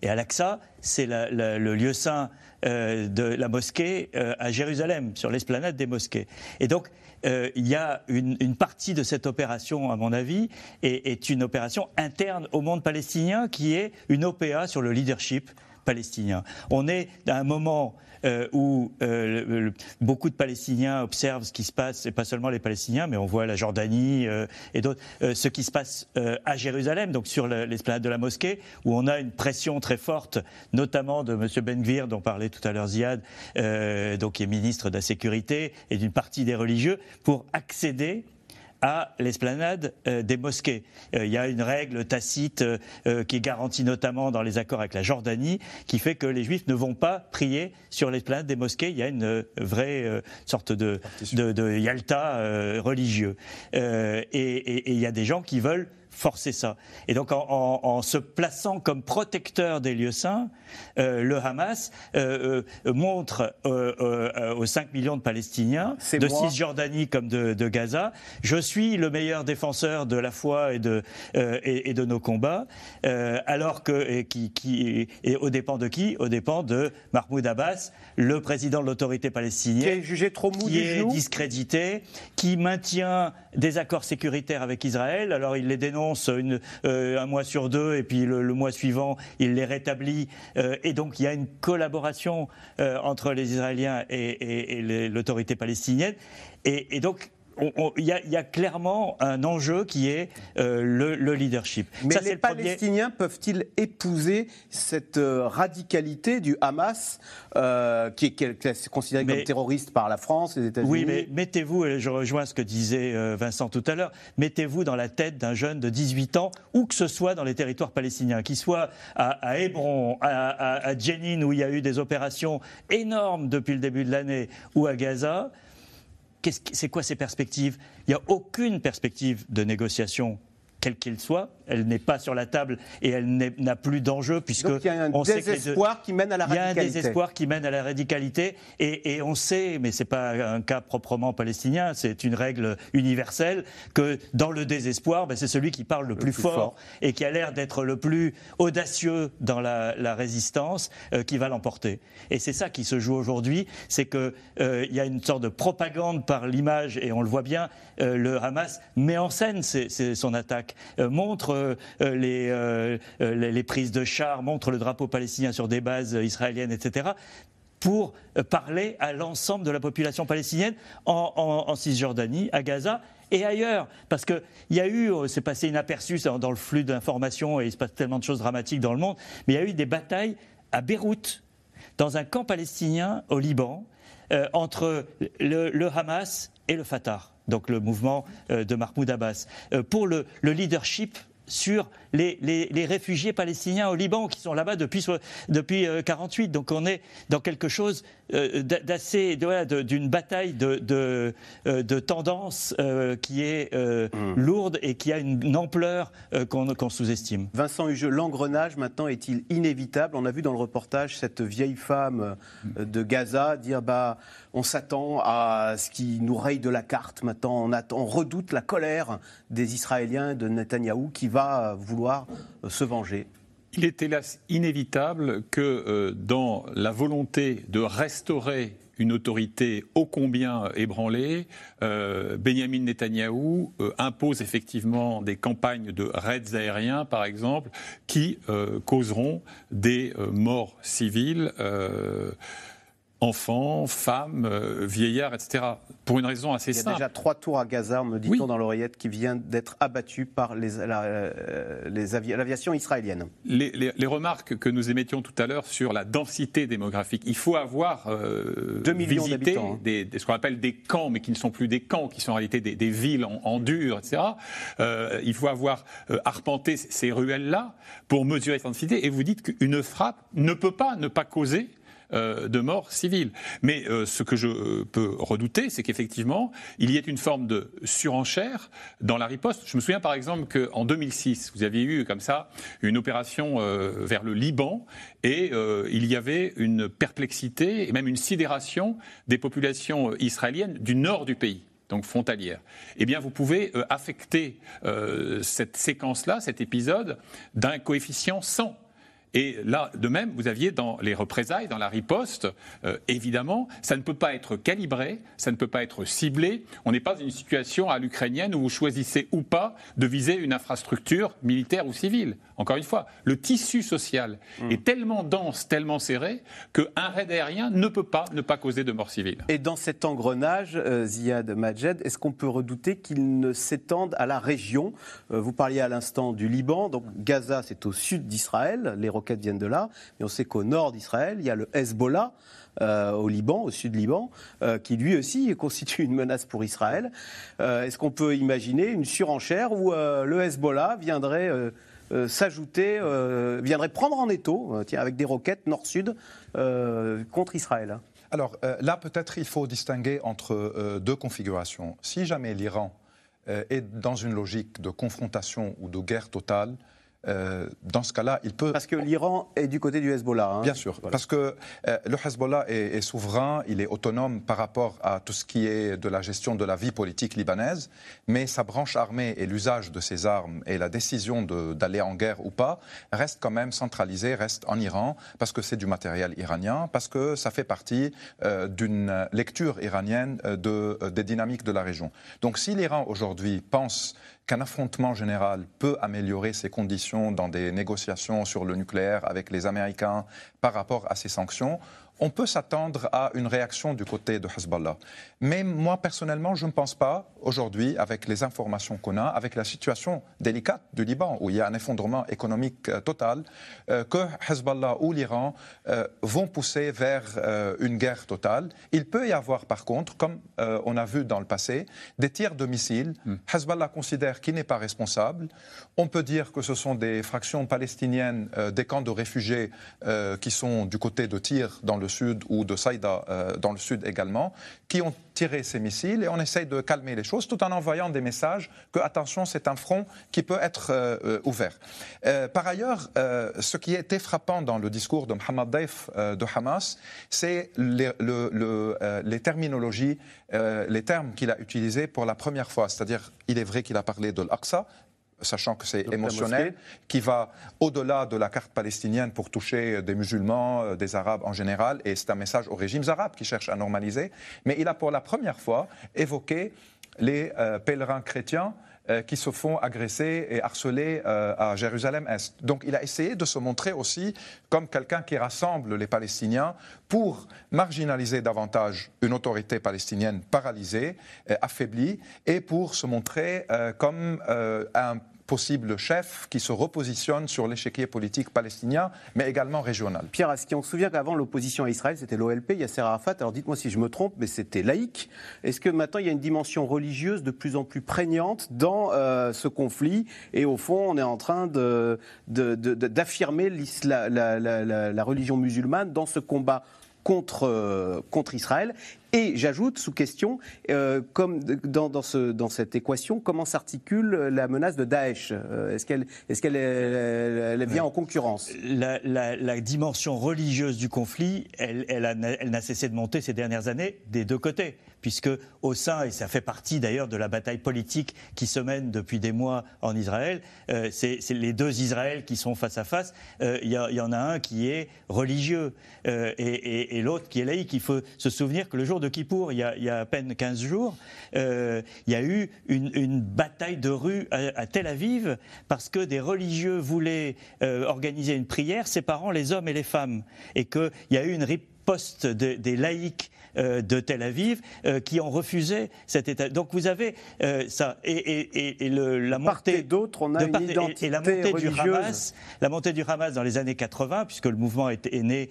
Et Al-Aqsa, c'est le lieu saint euh, de la mosquée à Jérusalem, sur l'esplanade des mosquées. Et donc, euh, il y a une, partie de cette opération, à mon avis, est, est une opération interne au monde palestinien qui est une OPA sur le leadership palestinien. On est à un moment euh, où euh, beaucoup de Palestiniens observent ce qui se passe, et pas seulement les Palestiniens, mais on voit la Jordanie euh, et d'autres, ce qui se passe à Jérusalem, donc sur l'esplanade de la mosquée, où on a une pression très forte, notamment de M. Ben Gvir, dont parlait tout à l'heure Ziad, donc qui est ministre de la Sécurité, et d'une partie des religieux, pour accéder à l'esplanade euh, des mosquées. Euh, il y a une règle tacite euh, qui est garantie notamment dans les accords avec la Jordanie, qui fait que les Juifs ne vont pas prier sur l'esplanade des mosquées. Il y a une vraie sorte de, de, Yalta religieux. et il y a des gens qui veulent forcer ça. Et donc en, se plaçant comme protecteur des lieux saints, euh, le Hamas euh, euh, montre aux 5 millions de Palestiniens, de Cisjordanie comme de, Gaza, je suis le meilleur défenseur de la foi et de, et, de nos combats, alors que, et, qui, qui, et au dépend de qui? Au dépend de Mahmoud Abbas, le président de l'autorité palestinienne, qui est jugé trop mou qui est discrédité, qui maintient des accords sécuritaires avec Israël. Alors il les dénonce euh, un mois sur deux et puis le, mois suivant il les rétablit. Euh, et donc il y a une collaboration euh, entre les Israéliens et, l'autorité palestinienne. Et donc il y, a clairement un enjeu qui est euh, le, leadership. Mais les Palestiniens peuvent-ils épouser cette euh, radicalité du Hamas, euh, qui est, considéré comme terroriste par la France, les États-Unis? Oui, mais mettez-vous, et je rejoins ce que disait Vincent tout à l'heure, mettez-vous dans la tête d'un jeune de 18 ans, où que ce soit dans les territoires palestiniens, qu'il soit à, Hébron, à, à Jenin, où il y a eu des opérations énormes depuis le début de l'année, ou à Gaza c'est quoi ces perspectives? Il n'y a aucune perspective de négociation quelle qu'elle soit, elle n'est pas sur la table et elle n'a plus d'enjeu puisque il y a un désespoir qui mène à la radicalité. Il y a un désespoir qui mène à la radicalité et, on sait, mais c'est pas un cas proprement palestinien, c'est une règle universelle que dans le désespoir, ben, c'est celui qui parle le, plus, fort, et qui a l'air d'être le plus audacieux dans la, résistance euh, qui va l'emporter. Et c'est ça qui se joue aujourd'hui, c'est que euh, il y a une sorte de propagande par l'image et on le voit bien, euh, le Hamas met en scène son attaque euh, montre euh, euh, les, prises de chars, montre le drapeau palestinien sur des bases israéliennes, etc pour parler à l'ensemble de la population palestinienne en, Cisjordanie, à Gaza et ailleurs. Parce qu'il y a eu, c'est passé inaperçu dans, le flux d'informations et il se passe tellement de choses dramatiques dans le monde, mais il y a eu des batailles à Beyrouth, dans un camp palestinien au Liban, entre le Hamas et le Fatah donc le mouvement euh, de Mahmoud Abbas, euh, pour le, leadership sur les, réfugiés palestiniens au Liban qui sont là-bas depuis depuis 48. Euh, donc on est dans quelque chose d'assez d'une bataille de de, tendance qui est mmh. lourde et qui a une, ampleur qu'on sous-estime. Vincent Hugeux, l'engrenage maintenant est-il inévitable? On a vu dans le reportage cette vieille femme de Gaza dire bah on s'attend à ce qui nous raye de la carte. Maintenant, on, attend, on redoute la colère des Israéliens de Netanyahou qui va vouloir euh, se venger. Il est hélas inévitable que euh, dans la volonté de restaurer une autorité ô combien ébranlée, euh, Benjamin Netanyahou impose effectivement des campagnes de raids aériens, par exemple, qui causeront des morts civiles enfants, femmes, euh, vieillards, etc. Pour une raison assez simple. Il y a déjà trois tours à Gaza, me dit-on dans l'oreillette, qui viennent d'être abattues par euh, l'aviation israélienne. Les, remarques que nous émettions tout à l'heure sur la densité démographique, il faut avoir euh, visité hein. des, ce qu'on appelle des camps, mais qui ne sont plus des camps, qui sont en réalité des, villes en, dur, etc. il faut avoir arpenté ces ruelles-là pour mesurer cette densité. Et vous dites qu'une frappe ne peut pas ne pas causer euh, de morts civiles. Mais euh, ce que je euh, peux redouter, c'est qu'effectivement, il y ait une forme de surenchère dans la riposte. Je me souviens par exemple qu'en 2006, vous aviez eu comme ça une opération vers le Liban et il y avait une perplexité et même une sidération des populations israéliennes du nord du pays donc frontalière, eh bien vous pouvez affecter cette séquence-là, cet épisode, d'un coefficient 100. Et là, de même, vous aviez dans les représailles, dans la riposte, euh, évidemment, ça ne peut pas être calibré, ça ne peut pas être ciblé. On n'est pas dans une situation à l'ukrainienne où vous choisissez ou pas de viser une infrastructure militaire ou civile. Encore une fois, le tissu social hmm. est tellement dense, tellement serré, qu'un raid aérien ne peut pas ne pas causer de mort civile. Et dans cet engrenage, euh, Ziad Majed, est-ce qu'on peut redouter qu'il ne s'étende à la région? Euh, Vous parliez à l'instant du Liban, donc Gaza, c'est au sud d'Israël, les roquettes viennent de là, mais on sait qu'au nord d'Israël, il y a le Hezbollah. Euh, au Liban, au sud Liban, euh, qui lui aussi constitue une menace pour Israël. Euh, est-ce qu'on peut imaginer une surenchère où le Hezbollah viendrait s'ajouter, viendrait prendre en étau, avec des roquettes nord-sud contre Israël? Alors là, peut-être il faut distinguer entre deux configurations. Si jamais l'Iran est dans une logique de confrontation ou de guerre totale, euh, dans ce cas-là, il peut. Parce que l'Iran est du côté du Hezbollah. Hein. Bien sûr, parce que euh, le Hezbollah est, souverain, il est autonome par rapport à tout ce qui est de la gestion de la vie politique libanaise, mais sa branche armée et l'usage de ses armes et la décision d'aller en guerre ou pas reste quand même centralisée, reste en Iran, parce que c'est du matériel iranien, parce que ça fait partie euh, d'une lecture iranienne de, des dynamiques de la région. Donc si l'Iran aujourd'hui pense qu'un affrontement général peut améliorer ses conditions dans des négociations sur le nucléaire avec les Américains par rapport à ces sanctions, on peut s'attendre à une réaction du côté de Hezbollah. Mais moi, personnellement, je ne pense pas, aujourd'hui, avec les informations qu'on a, avec la situation délicate du Liban, où il y a un effondrement économique euh, total, euh, que Hezbollah ou l'Iran euh, vont pousser vers une guerre totale. Il peut y avoir, par contre, comme on a vu dans le passé, des tirs de missiles. Hmm. Hezbollah considère qu'il n'est pas responsable. On peut dire que ce sont des fractions palestiniennes, des camps de réfugiés qui sont du côté de tir dans le sud ou de Saïda dans le sud également, qui ont tiré ces missiles et on essaye de calmer les choses tout en envoyant des messages que, attention, c'est un front qui peut être euh, euh, ouvert. par ailleurs, ce qui été frappant dans le discours de Mohamed Daif de Hamas, c'est les, les, terminologies, les termes qu'il a utilisés pour la première fois. C'est-à-dire, il est vrai qu'il a parlé de l'Aqsa, sachant que c'est émotionnel, qui va au-delà de la carte palestinienne pour toucher des musulmans, euh, des arabes en général, et c'est un message aux régimes arabes qui cherchent à normaliser. Mais il a pour la première fois évoqué les euh, pèlerins chrétiens qui se font agresser et harceler à Jérusalem-Est. Donc il a essayé de se montrer aussi comme quelqu'un qui rassemble les Palestiniens pour marginaliser davantage une autorité palestinienne paralysée, affaiblie, et pour se montrer comme un possible chef qui se repositionne sur l'échiquier politique palestinien, mais également régional. Pierre Aski, on se souvient qu'avant l'opposition à Israël, c'était l'OLP, Yasser Arafat? Alors dites-moi si je me trompe, mais c'était laïque. Est-ce que maintenant il y a une dimension religieuse de plus en plus prégnante dans euh, ce conflit? Et au fond, on est en train d'affirmer la religion musulmane dans ce combat contre, euh, contre Israël. Et j'ajoute sous question, euh, comme dans, dans, ce, dans, cette équation, comment s'articule la menace de Daesh euh, Est-ce qu'elle est elle, vient en concurrence? La, la, la, dimension religieuse du conflit, elle, elle n'a cessé de monter ces dernières années des deux côtés puisque au sein, et ça fait partie d'ailleurs de la bataille politique qui se mène depuis des mois en Israël, euh, c'est les deux Israëls qui sont face à face. Euh, il y, en a un qui est religieux euh, et, l'autre qui est laïque. Il faut se souvenir que le jour de Kippour, il y a, à peine 15 jours, il y a eu une, bataille de rue à, Tel Aviv parce que des religieux voulaient organiser une prière séparant les hommes et les femmes et qu'il y a eu une riposte des laïcs de Tel Aviv euh, qui ont refusé cet État. Donc vous avez euh, ça et, la montée d'autres, on a une identité et, la montée du Hamas, la montée du Hamas dans les années 80, puisque le mouvement est, né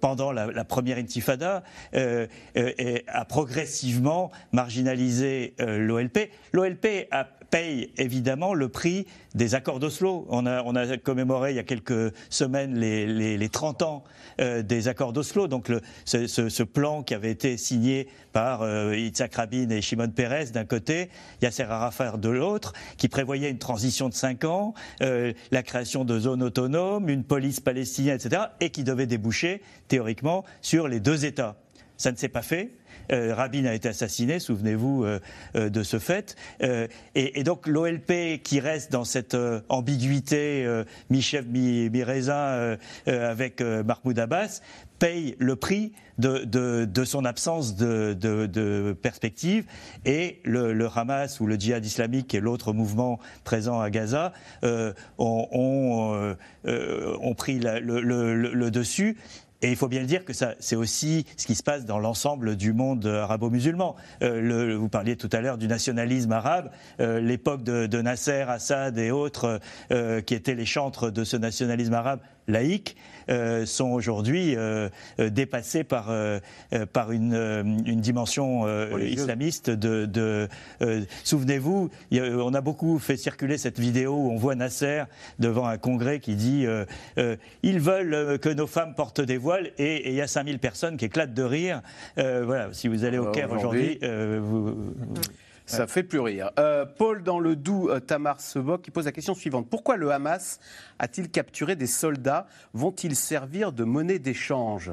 pendant la, première Intifada, a progressivement marginalisé l'OLP. L'OLP paye évidemment le prix des accords d'Oslo. On a, commémoré il y a quelques semaines les, les, les 30 ans euh, des accords d'Oslo, donc ce, plan qui avait été signé par euh, Yitzhak Rabin et Shimon Peres d'un côté, Yasser Arafat de l'autre, qui prévoyait une transition de 5 ans, euh, la création de zones autonomes, une police palestinienne, etc., et qui devait déboucher théoriquement sur les deux États. Ça ne s'est pas fait. Euh, Rabin a été assassiné, souvenez-vous euh, euh, de ce fait. Et, donc l'OLP qui reste dans cette ambiguïté mi-chef, mi-raisin avec Mahmoud Abbas paye le prix de, son absence de, perspective et le, Hamas ou le djihad islamique, qui est l'autre mouvement présent à Gaza, ont, pris le, dessus. Et il faut bien le dire que c'est aussi ce qui se passe dans l'ensemble du monde arabo-musulman. Euh, vous parliez tout à l'heure du nationalisme arabe. Euh, l'époque de, Nasser, Assad et autres, euh, qui étaient les chantres de ce nationalisme arabe, laïcs euh, sont aujourd'hui euh, euh, dépassés par, par une, une dimension islamiste. De, de Souvenez-vous, on a beaucoup fait circuler cette vidéo où on voit Nasser devant un congrès qui dit ils veulent que nos femmes portent des voiles et il y a 5000 personnes qui éclatent de rire. voilà, si vous allez au Caire aujourd'hui, vous ça fait plus rire. Euh, Paul, dans le Doubs, euh, Tamar Sebok, qui pose la question suivante. Pourquoi le Hamas a-t-il capturé des soldats? Vont-ils servir de monnaie d'échange?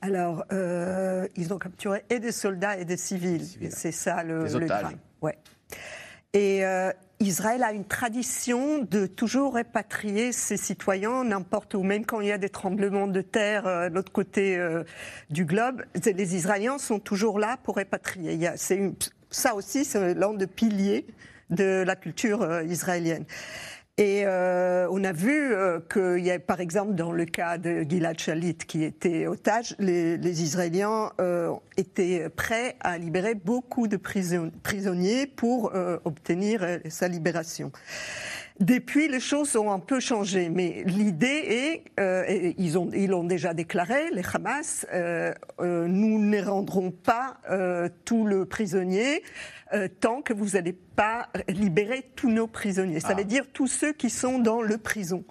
Alors, euh, ils ont capturé et des soldats et des civils. C'est ça le, le drame. Ouais. Et Israël a une tradition de toujours répatrier ses citoyens n'importe où, même quand il y a des tremblements de terre de l'autre côté du globe. Les Israéliens sont toujours là pour répatrier. C'est une, ça aussi, c'est l'un des piliers de la culture euh, israélienne. Et euh, on a vu euh, qu'il y a, par exemple, dans le cas de Gilad Shalit, qui était otage, les, Israéliens étaient prêts à libérer beaucoup de prisonniers pour obtenir sa libération. Depuis, les choses ont un peu changé, mais l'idée est, ils ont, ils l'ont déjà déclaré, les Hamas, euh, euh, nous ne rendrons pas euh, tout le prisonnier tant que vous n'allez pas libérer tous nos prisonniers. Ça veut ah. dire tous ceux qui sont dans le prison.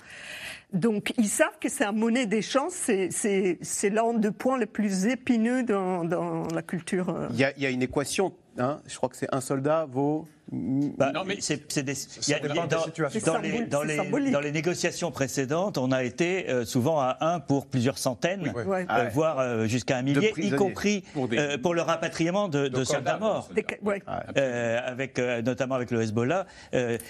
Donc, ils savent que c'est un monnaie d'échange, c'est l'un des points les plus épineux dans, dans la culture. Il y, a, il y a une équation, hein, je crois que c'est un soldat vaut bah, non, mais c'est des. dans, les, dans, les, dans, les, négociations précédentes, on a été euh, souvent à un pour plusieurs centaines, euh, ah voire euh, jusqu'à un millier, y compris pour, le rapatriement de, de soldats morts, ah, avec notamment avec le Hezbollah.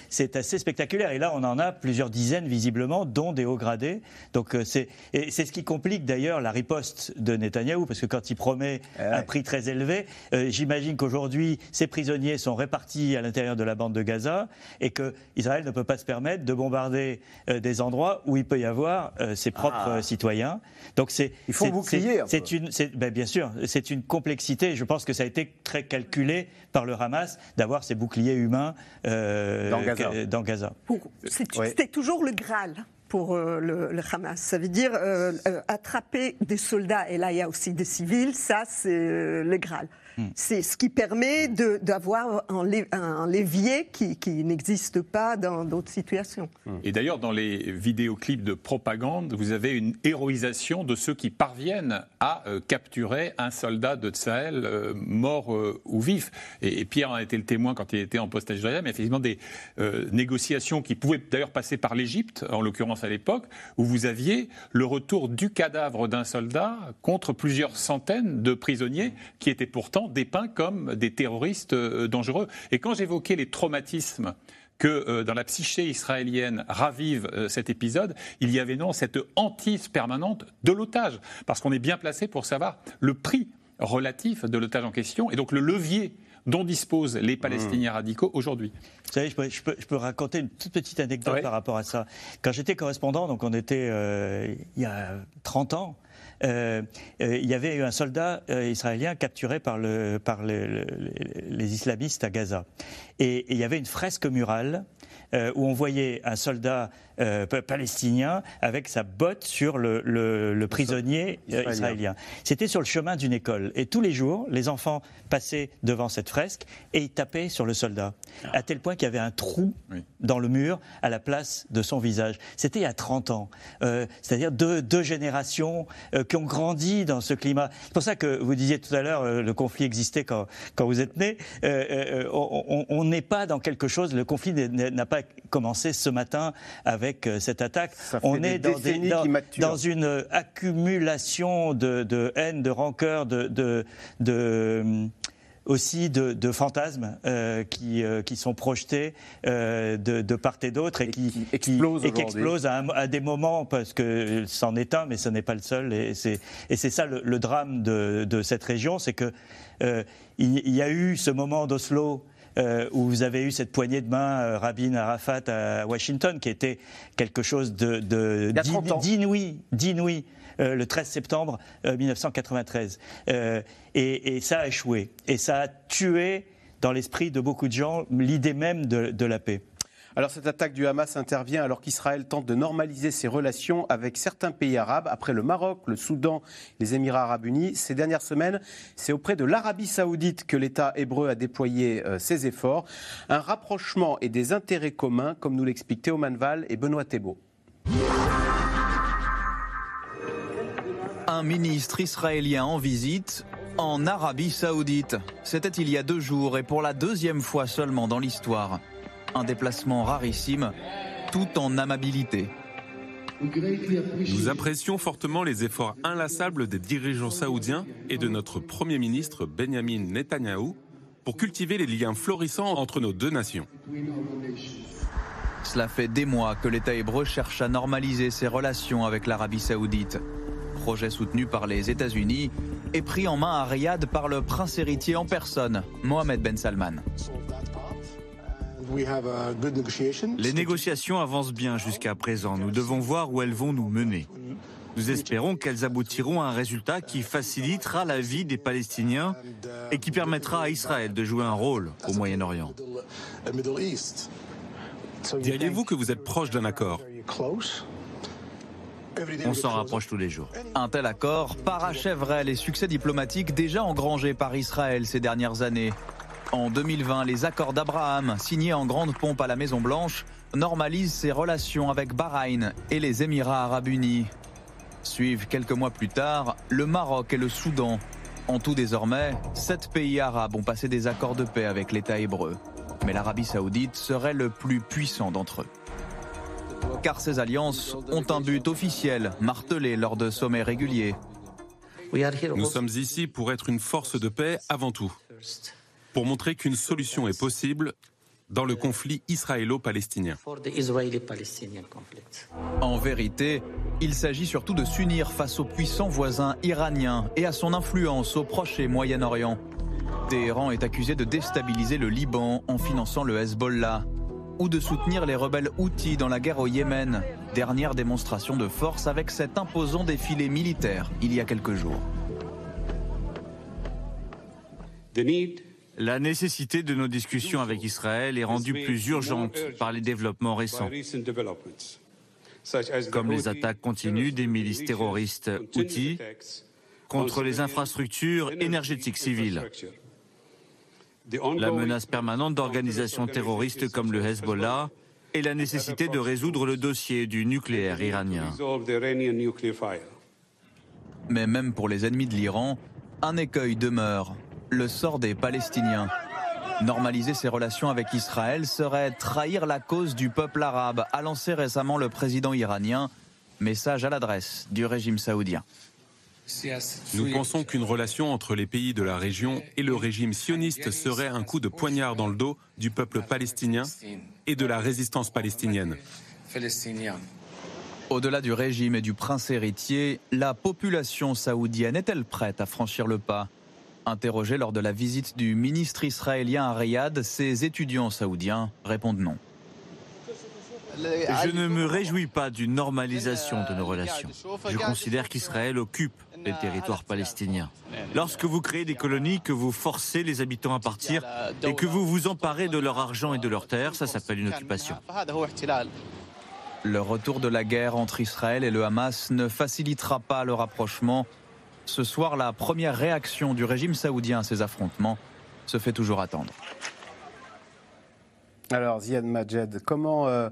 c'est assez spectaculaire. Et là, on en a plusieurs dizaines visiblement, dont des hauts gradés. Donc c'est c'est ce qui complique d'ailleurs la riposte de Netanyahou, parce que quand il promet un prix très élevé, j'imagine qu'aujourd'hui ces prisonniers sont répartis à l'intérieur de la bande de Gaza et que Israël ne peut pas se permettre de bombarder des endroits où il peut y avoir ses propres ah. citoyens. Donc c'est il faut bouclier. C'est une, ben, bien sûr, c'est une complexité. Je pense que ça a été très calculé par le Hamas d'avoir ces boucliers humains dans Gaza. C'était toujours le Graal pour euh, le, Hamas. Ça veut dire euh, euh, attraper des soldats, et là il y a aussi des civils, ça c'est le Graal. Hmm. C'est ce qui permet d'avoir un, un, levier qui, n'existe pas dans d'autres situations. Hmm. Et d'ailleurs, dans les vidéoclips de propagande, vous avez une héroïsation de ceux qui parviennent à euh, capturer un soldat de Tsahel euh, mort euh, ou vif. Et, Pierre en a été le témoin quand il était en poste à Jérusalem. Il y a effectivement des négociations qui pouvaient d'ailleurs passer par l'Égypte, en l'occurrence à l'époque, où vous aviez le retour du cadavre d'un soldat contre plusieurs centaines de prisonniers qui étaient pourtant dépeints comme des terroristes euh, dangereux. Et quand j'évoquais les traumatismes que euh, dans la psyché israélienne ravive euh, cet épisode, il y avait non cette hantise permanente de l'otage, parce qu'on est bien placé pour savoir le prix relatif de l'otage en question et donc le levier dont disposent les Palestiniens radicaux aujourd'hui. Vous savez, je peux, raconter une toute petite anecdote par rapport à ça. Quand j'étais correspondant, donc on était il y a 30 ans, euh, euh, il y avait eu un soldat euh, israélien capturé par, le, par les islamistes à Gaza. Et, et il y avait une fresque murale où on voyait un soldat euh, palestinien avec sa botte sur le, le, prisonnier euh, israélien. C'était sur le chemin d'une école. Et tous les jours, les enfants passaient devant cette fresque et ils tapaient sur le soldat. Ah. À tel point qu'il y avait un trou dans le mur à la place de son visage. C'était il y a 30 ans. Euh, c'est-à-dire deux, deux, générations qui ont grandi dans ce climat. C'est pour ça que vous disiez tout à l'heure, le conflit existait quand, quand vous êtes né. on n'est pas dans quelque chose, le conflit n'a pas commencé ce matin avec euh, cette attaque. On est dans, dans, une accumulation de, haine, de rancœur, de, de aussi de, fantasmes euh, qui, euh, qui, sont projetés de, part et d'autre et, qui, explosent, et qui explosent à, des moments parce que c'en est un, mais ce n'est pas le seul. Et c'est ça le, drame de, cette région, c'est que il, y a eu ce moment d'Oslo euh, où vous avez eu cette poignée de main euh, Rabin Arafat à Washington, qui était quelque chose de, d'inouï, euh, le 13 septembre 1993. Et, ça a échoué. Et ça a tué dans l'esprit de beaucoup de gens l'idée même de la paix. Alors cette attaque du Hamas intervient alors qu'Israël tente de normaliser ses relations avec certains pays arabes, après le Maroc, le Soudan, les Émirats arabes unis. Ces dernières semaines, c'est auprès de l'Arabie saoudite que l'État hébreu a déployé euh, ses efforts. Un rapprochement et des intérêts communs, comme nous l'expliquent Théo Manval et Benoît Thébault. Un ministre israélien en visite en Arabie saoudite. C'était il y a deux jours et pour la deuxième fois seulement dans l'histoire. Un déplacement rarissime, tout en amabilité. Nous apprécions fortement les efforts inlassables des dirigeants saoudiens et de notre Premier ministre Benjamin Netanyahou pour cultiver les liens florissants entre nos deux nations. Cela fait des mois que l'État hébreu cherche à normaliser ses relations avec l'Arabie saoudite. Projet soutenu par les États-Unis et pris en main à Riyad par le prince héritier en personne, Mohamed Ben Salman. Les négociations avancent bien jusqu'à présent. Nous devons voir où elles vont nous mener. Nous espérons qu'elles aboutiront à un résultat qui facilitera la vie des Palestiniens et qui permettra à Israël de jouer un rôle au Moyen-Orient. Diriez-vous que vous êtes proche d'un accord? On s'en rapproche tous les jours. Un tel accord parachèverait les succès diplomatiques déjà engrangés par Israël ces dernières années. En 2020, les accords d'Abraham, signés en grande pompe à la Maison-Blanche, normalisent ses relations avec Bahreïn et les Émirats arabes unis. Suivent quelques mois plus tard le Maroc et le Soudan. En tout désormais, sept pays arabes ont passé des accords de paix avec l'État hébreu. Mais l'Arabie saoudite serait le plus puissant d'entre eux. Car ces alliances ont un but officiel, martelé lors de sommets réguliers. Nous sommes ici pour être une force de paix avant tout pour montrer qu'une solution est possible dans le conflit israélo-palestinien. En vérité, il s'agit surtout de s'unir face aux puissants voisins iraniens et à son influence au Proche et Moyen-Orient. Téhéran est accusé de déstabiliser le Liban en finançant le Hezbollah ou de soutenir les rebelles houthis dans la guerre au Yémen. Dernière démonstration de force avec cet imposant défilé militaire il y a quelques jours. La nécessité de nos discussions avec Israël est rendue plus urgente par les développements récents, comme les attaques continues des milices terroristes outils contre les infrastructures énergétiques civiles, la menace permanente d'organisations terroristes comme le Hezbollah et la nécessité de résoudre le dossier du nucléaire iranien. Mais même pour les ennemis de l'Iran, un écueil demeure le sort des Palestiniens. Normaliser ses relations avec Israël serait trahir la cause du peuple arabe, a lancé récemment le président iranien. Message à l'adresse du régime saoudien. Nous pensons qu'une relation entre les pays de la région et le régime sioniste serait un coup de poignard dans le dos du peuple palestinien et de la résistance palestinienne. Au-delà du régime et du prince héritier, la population saoudienne est-elle prête à franchir le pas? Interrogé lors de la visite du ministre israélien à Riyad, ses étudiants saoudiens répondent non. Je ne me réjouis pas d'une normalisation de nos relations. Je considère qu'Israël occupe les territoires palestiniens. Lorsque vous créez des colonies, que vous forcez les habitants à partir et que vous vous emparez de leur argent et de leurs terres, ça s'appelle une occupation. Le retour de la guerre entre Israël et le Hamas ne facilitera pas le rapprochement ce soir, la première réaction du régime saoudien à ces affrontements se fait toujours attendre. Alors, Ziad Majed, comment euh,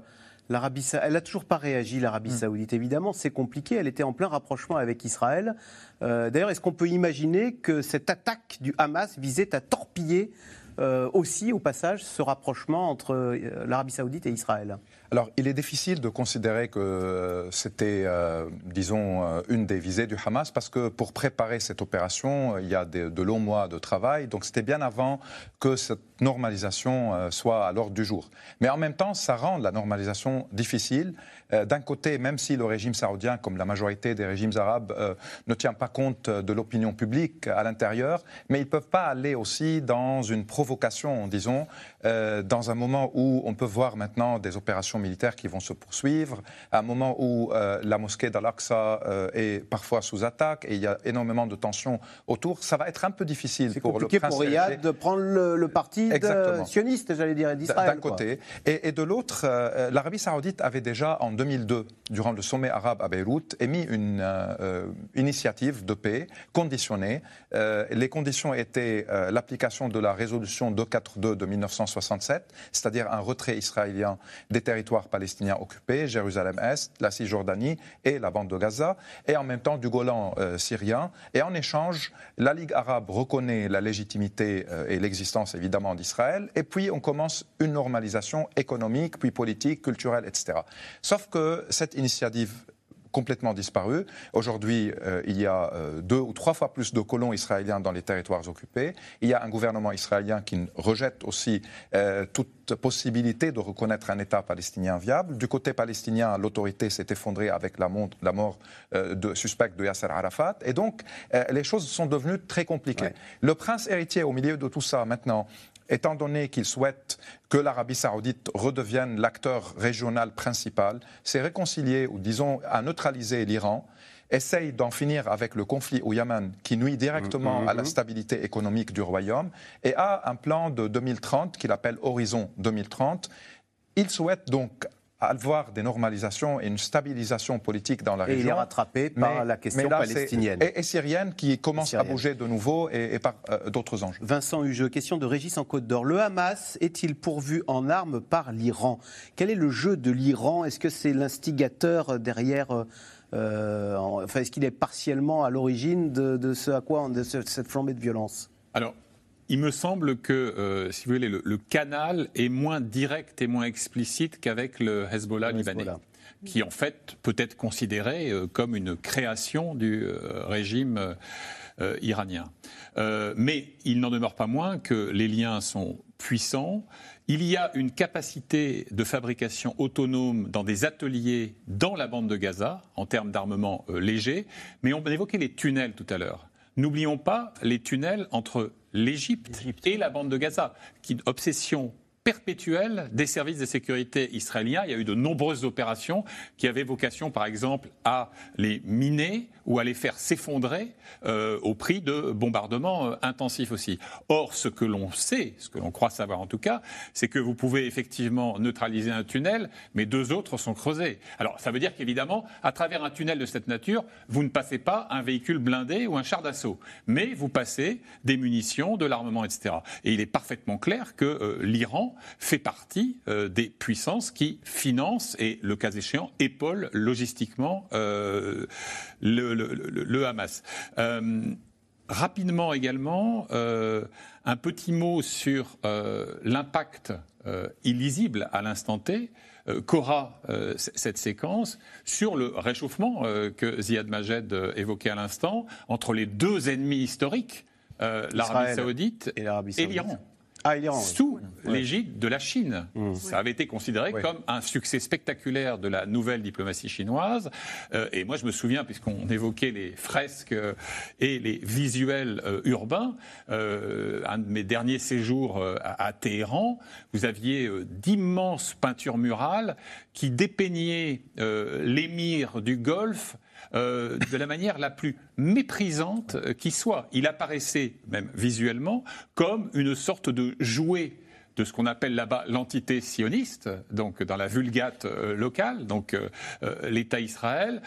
l'Arabie Saoudite. Elle n'a toujours pas réagi, l'Arabie mm. Saoudite. Évidemment, c'est compliqué. Elle était en plein rapprochement avec Israël. Euh, d'ailleurs, est-ce qu'on peut imaginer que cette attaque du Hamas visait à torpiller euh, aussi, au passage, ce rapprochement entre l'Arabie Saoudite et Israël alors, il est difficile de considérer que c'était, euh, disons, euh, une des visées du Hamas, parce que pour préparer cette opération, il y a de, longs mois de travail, donc c'était bien avant que cette normalisation euh, soit à l'ordre du jour. Mais en même temps, ça rend la normalisation difficile. D'un côté, même si le régime saoudien, comme la majorité des régimes arabes, ne tient pas compte de l'opinion publique à l'intérieur, mais ils ne peuvent pas aller aussi dans une provocation, disons, dans un moment où on peut voir maintenant des opérations militaires qui vont se poursuivre, à un moment où euh, la mosquée d'Al-Aqsa euh, est parfois sous attaque et il y a énormément de tensions autour, ça va être un peu difficile pour le prince pour Riyad de prendre le, parti sioniste, j'allais dire, d'Israël. D'un côté. Et, de l'autre, euh, l'Arabie saoudite avait déjà, en 2002, durant le sommet arabe à Beyrouth, émis une initiative de paix conditionnée. les conditions étaient l'application de la résolution 242 de 1967, c'est-à-dire un retrait israélien des territoires palestiniens occupés, Jérusalem-Est, la Cisjordanie et la bande de Gaza, et en même temps du Golan euh, syrien. Et en échange, la Ligue arabe reconnaît la légitimité euh, et l'existence évidemment d'Israël, et puis on commence une normalisation économique, puis politique, culturelle, etc. Sauf que cette initiative complètement disparu. Aujourd'hui, euh, il y a euh, deux ou trois fois plus de colons israéliens dans les territoires occupés. Il y a un gouvernement israélien qui rejette aussi euh, toute possibilité de reconnaître un État palestinien viable. Du côté palestinien, l'autorité s'est effondrée avec la, la mort de, suspecte de Yasser Arafat. Et donc, les choses sont devenues très compliquées. Le prince héritier, au milieu de tout ça, maintenant, étant donné qu'il souhaite que l'Arabie saoudite redevienne l'acteur régional principal, c'est réconcilier, ou disons, à neutraliser l'Iran, essaye d'en finir avec le conflit au Yémen qui nuit directement à la mm-hmm. stabilité économique du royaume et a un plan de 2030 qu'il appelle Horizon 2030. Il souhaite donc avoir des normalisations et une stabilisation politique dans la région. Et il est rattrapé par la question palestinienne. Et, syrienne qui commence à bouger de nouveau et, par euh, d'autres enjeux. Vincent Hugeux, question de Régis en Côte d'Or. Le Hamas est-il pourvu en armes par l'Iran? Quel est le jeu de l'Iran? Est-ce que c'est l'instigateur derrière euh, euh, enfin, est-ce qu'il est partiellement à l'origine de, ce à quoi de cette flambée de violence? Alors, il me semble que, euh, si vous voulez, le, canal est moins direct et moins explicite qu'avec le Hezbollah libanais. qui en fait peut être considéré euh, comme une création du euh, régime iranien. mais il n'en demeure pas moins que les liens sont puissants. Il y a une capacité de fabrication autonome dans des ateliers dans la bande de Gaza, en termes d'armement léger, mais on évoquait les tunnels tout à l'heure. N'oublions pas les tunnels entre l'Égypte et la bande de Gaza, qui obsession perpétuelle des services de sécurité israéliens. Il y a eu de nombreuses opérations qui avaient vocation, par exemple, à les miner ou à faire s'effondrer euh, au prix de bombardements euh, intensifs aussi. Or, ce que l'on sait, ce que l'on croit savoir en tout cas, c'est que vous pouvez effectivement neutraliser un tunnel, mais deux autres sont creusés. Alors, ça veut dire qu'évidemment, à travers un tunnel de cette nature, vous ne passez pas un véhicule blindé ou un char d'assaut, mais vous passez des munitions, de l'armement, etc. Et il est parfaitement clair que euh, l'Iran fait partie des puissances qui financent et, le cas échéant, épaulent logistiquement le, Hamas. Euh, rapidement également, un petit mot sur l'impact illisible à l'instant T qu'aura cette séquence sur le réchauffement que Ziad Majed évoquait à l'instant entre les deux ennemis historiques, l'Arabie saoudite et l'Iran. Ah, sous l'égide de la Chine. Mmh. Ça avait été considéré comme un succès spectaculaire de la nouvelle diplomatie chinoise. Euh, et moi, je me souviens, puisqu'on évoquait les fresques euh, et les visuels euh, urbains, un de mes derniers séjours à, Téhéran, vous aviez d'immenses peintures murales qui dépeignaient l'émir du Golfe euh, de la manière la plus méprisante qui soit. Il apparaissait, même visuellement, comme une sorte de jouet de ce qu'on appelle là-bas l'entité sioniste, donc dans la vulgate euh, locale, donc euh, l'État Israël,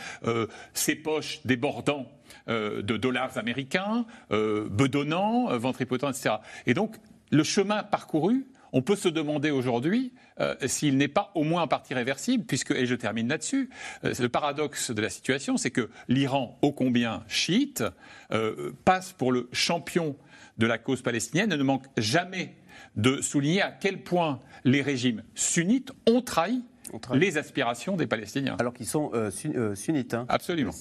ses poches débordant de dollars américains, bedonnant, ventripotent, etc. Et donc, le chemin parcouru on peut se demander aujourd'hui euh, s'il n'est pas au moins en partie réversible, puisque, et je termine là-dessus, euh, le paradoxe de la situation, c'est que l'Iran, ô combien chiite, euh, passe pour le champion de la cause palestinienne et ne manque jamais de souligner à quel point les régimes sunnites ont trahi les aspirations des Palestiniens. Alors qu'ils sont euh, euh, sunnites. Hein, Absolument.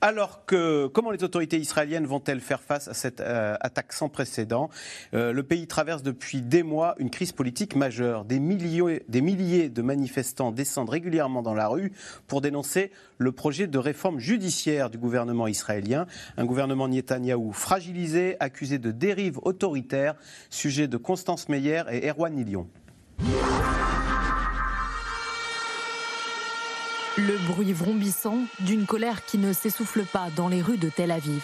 Alors que comment les autorités israéliennes vont-elles faire face à cette euh, attaque sans précédent? Le pays traverse depuis des mois une crise politique majeure. Des milliers, des milliers de manifestants descendent régulièrement dans la rue pour dénoncer le projet de réforme judiciaire du gouvernement israélien. Un gouvernement Netanyahou fragilisé, accusé de dérive autoritaire. Sujet de Constance Meyer et Erwan Nilion. Le bruit vrombissant d'une colère qui ne s'essouffle pas dans les rues de Tel Aviv.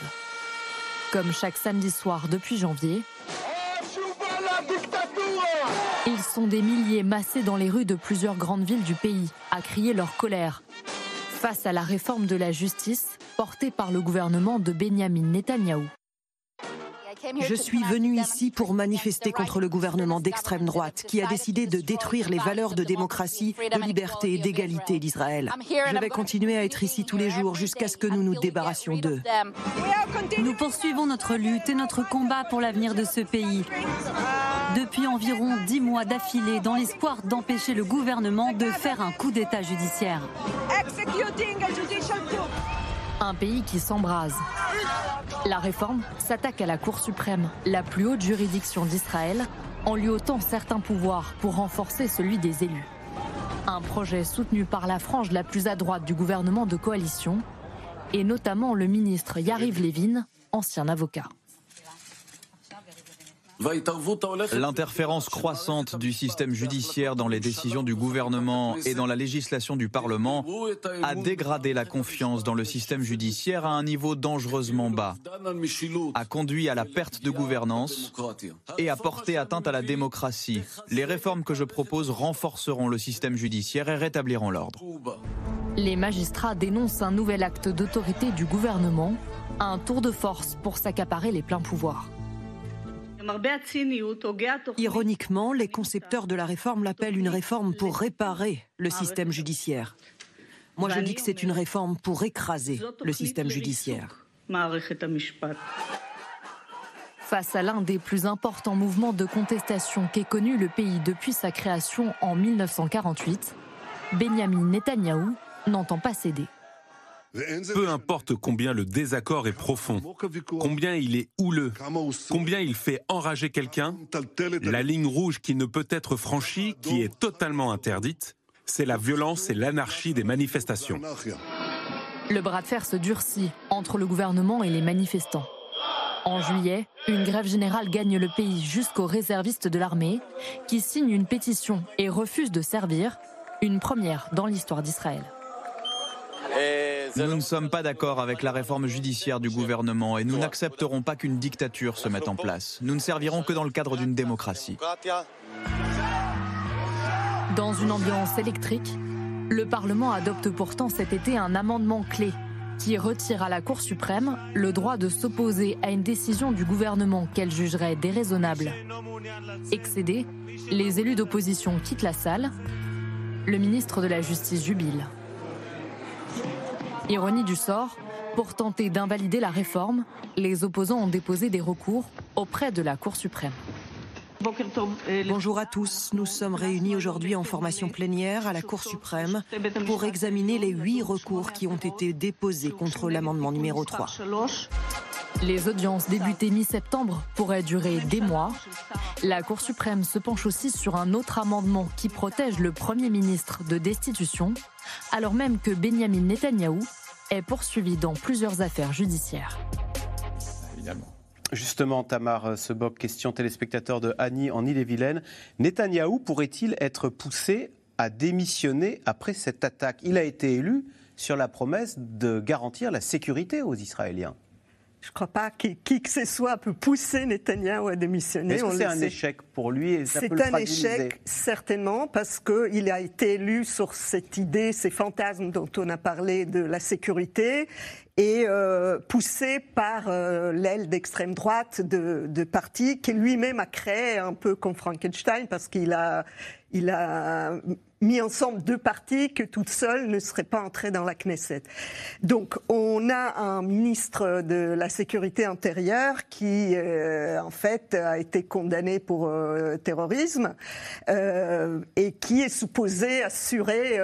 Comme chaque samedi soir depuis janvier, ils sont des milliers massés dans les rues de plusieurs grandes villes du pays à crier leur colère face à la réforme de la justice portée par le gouvernement de Benjamin Netanyahou. Je suis venu ici pour manifester contre le gouvernement d'extrême droite qui a décidé de détruire les valeurs de démocratie, de liberté et d'égalité d'Israël. Je vais continuer à être ici tous les jours jusqu'à ce que nous nous débarrassions d'eux. Nous poursuivons notre lutte et notre combat pour l'avenir de ce pays. Depuis environ dix mois d'affilée, dans l'espoir d'empêcher le gouvernement de faire un coup d'État judiciaire. Un pays qui s'embrase. La réforme s'attaque à la Cour suprême, la plus haute juridiction d'Israël, en lui ôtant certains pouvoirs pour renforcer celui des élus. Un projet soutenu par la frange la plus à droite du gouvernement de coalition, et notamment le ministre Yariv Levin, ancien avocat. L'interférence croissante du système judiciaire dans les décisions du gouvernement et dans la législation du Parlement a dégradé la confiance dans le système judiciaire à un niveau dangereusement bas, a conduit à la perte de gouvernance et a porté atteinte à la démocratie. Les réformes que je propose renforceront le système judiciaire et rétabliront l'ordre. Les magistrats dénoncent un nouvel acte d'autorité du gouvernement, un tour de force pour s'accaparer les pleins pouvoirs. Ironiquement, les concepteurs de la réforme l'appellent une réforme pour réparer le système judiciaire. Moi, je dis que c'est une réforme pour écraser le système judiciaire. Face à l'un des plus importants mouvements de contestation qu'ait connu le pays depuis sa création en 1948, Benjamin Netanyahou n'entend pas céder. Peu importe combien le désaccord est profond, combien il est houleux, combien il fait enrager quelqu'un, la ligne rouge qui ne peut être franchie, qui est totalement interdite, c'est la violence et l'anarchie des manifestations. Le bras de fer se durcit entre le gouvernement et les manifestants. En juillet, une grève générale gagne le pays jusqu'aux réservistes de l'armée, qui signent une pétition et refusent de servir, une première dans l'histoire d'Israël. Nous ne sommes pas d'accord avec la réforme judiciaire du gouvernement et nous n'accepterons pas qu'une dictature se mette en place. Nous ne servirons que dans le cadre d'une démocratie. Dans une ambiance électrique, le Parlement adopte pourtant cet été un amendement clé qui retire à la Cour suprême le droit de s'opposer à une décision du gouvernement qu'elle jugerait déraisonnable. Excédés, les élus d'opposition quittent la salle. Le ministre de la Justice jubile. Ironie du sort, pour tenter d'invalider la réforme, les opposants ont déposé des recours auprès de la Cour suprême. Bonjour à tous. Nous sommes réunis aujourd'hui en formation plénière à la Cour suprême pour examiner les huit recours qui ont été déposés contre l'amendement numéro 3. Les audiences débutées mi-septembre pourraient durer des mois. La Cour suprême se penche aussi sur un autre amendement qui protège le Premier ministre de destitution, alors même que Benjamin Netanyahou est poursuivi dans plusieurs affaires judiciaires. Justement, Tamar Sebok, question téléspectateur de Annie en Ille-et-Vilaine. Netanyahou pourrait-il être poussé à démissionner après cette attaque? Il a été élu sur la promesse de garantir la sécurité aux Israéliens. Je ne crois pas que qui que ce soit peut pousser Netanyahou à démissionner. Est-ce que c'est un échec pour lui C'est un échec, certainement, parce qu'il a été élu sur cette idée, ces fantasmes dont on a parlé de la sécurité, et euh, poussé par euh, l'aile d'extrême droite de, de parti qui lui-même a créé un peu comme Frankenstein, parce qu'il a, il a mis ensemble deux partis que toute seule ne serait pas entrée dans la Knesset. Donc on a un ministre de la sécurité intérieure qui euh, en fait a été condamné pour euh, terrorisme euh, et qui est supposé assurer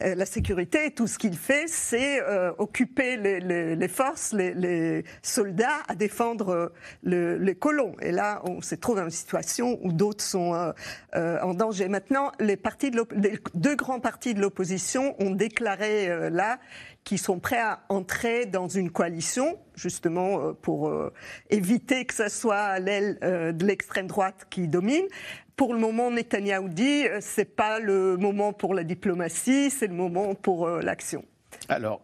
la sécurité. Et tout ce qu'il fait, c'est occuper les, forces, les, soldats à défendre le, les colons. Et là, on se trouve dans une situation où d'autres sont en danger. Maintenant, les partis de deux grands partis de l'opposition ont déclaré euh, là qu'ils sont prêts à entrer dans une coalition, justement euh, pour euh, éviter que ce soit l'aile de l'extrême droite qui domine. Pour le moment, Netanyahou dit c'est pas le moment pour la diplomatie, c'est le moment pour l'action. Alors,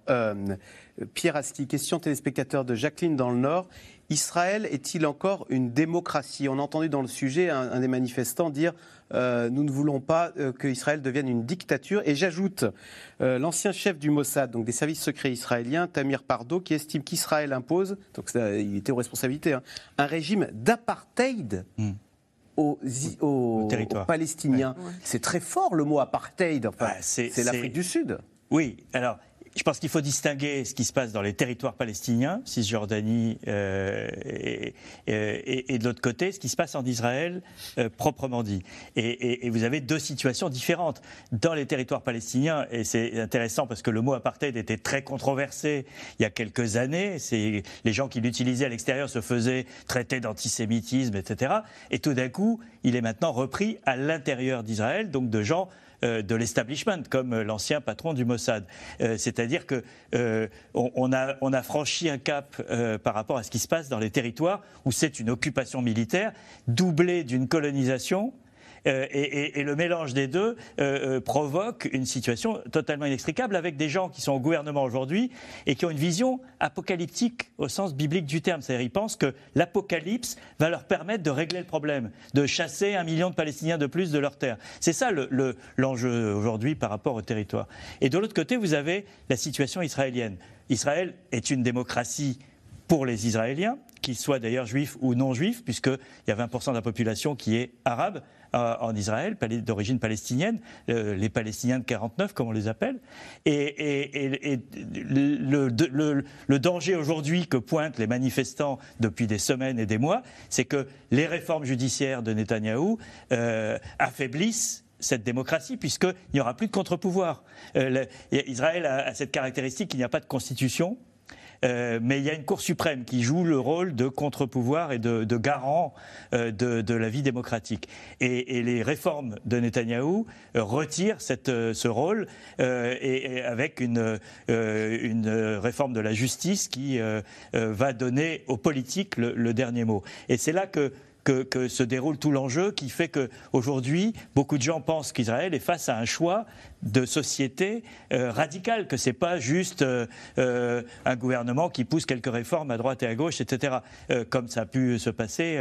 Pierre Asti, question téléspectateur de Jacqueline dans le Nord. Israël est-il encore une démocratie? On a entendu dans le sujet un, un des manifestants dire euh, nous ne voulons pas euh, qu'Israël devienne une dictature. Et j'ajoute euh, l'ancien chef du Mossad, donc des services secrets israéliens, Tamir Pardo, qui estime qu'Israël impose, donc ça, il était aux responsabilités, hein, un régime d'apartheid. Hmm. Aux, aux, aux, Palestiniens. Ouais. C'est très fort le mot apartheid. Enfin, c'est- l'Afrique du Sud. Oui, alors je pense qu'il faut distinguer ce qui se passe dans les territoires palestiniens, Cisjordanie, euh, et, et- de l'autre côté, ce qui se passe en Israël, euh, proprement dit. Et, et- vous avez deux situations différentes. Dans les territoires palestiniens, et c'est intéressant parce que le mot apartheid était très controversé il y a quelques années, les gens qui l'utilisaient à l'extérieur se faisaient traiter d'antisémitisme, etc. Et tout d'un coup, il est maintenant repris à l'intérieur d'Israël, donc de gens de l'establishment, comme euh, l'ancien patron du Mossad. Euh, C'est-à-dire que euh, on, a, a franchi un cap euh, par rapport à ce qui se passe dans les territoires où c'est une occupation militaire doublée d'une colonisation. Euh, et, le mélange des deux euh, euh, provoque une situation totalement inextricable avec des gens qui sont au gouvernement aujourd'hui et qui ont une vision apocalyptique au sens biblique du terme. C'est-à-dire ils pensent que l'apocalypse va leur permettre de régler le problème, de chasser un million de Palestiniens de plus de leur terre. C'est ça le- le- l'enjeu aujourd'hui par rapport au territoire. Et de l'autre côté, vous avez la situation israélienne. Israël est une démocratie pour les Israéliens, qu'ils soient d'ailleurs juifs ou non juifs, puisqu'il y a 20% de la population qui est arabe en Israël, d'origine palestinienne, euh, les Palestiniens de 49, comme on les appelle. Et, le, danger aujourd'hui que pointent les manifestants depuis des semaines et des mois, c'est que les réformes judiciaires de Netanyahou euh, affaiblissent cette démocratie, puisqu'il n'y aura plus de contre-pouvoir. Euh, Israël a, a cette caractéristique qu'il n'y a pas de constitution. Euh, mais il y a une Cour suprême qui joue le rôle de contre-pouvoir et de, garant euh, de, la vie démocratique. Et, les réformes de Netanyahou euh, retirent ce rôle et, avec une, une réforme de la justice qui va donner aux politiques le dernier mot. Et c'est là que que, se déroule tout l'enjeu qui fait qu'aujourd'hui, beaucoup de gens pensent qu'Israël est face à un choix de société euh, radical, que c'est pas juste euh, euh, un gouvernement qui pousse quelques réformes à droite et à gauche, etc., comme ça a pu se passer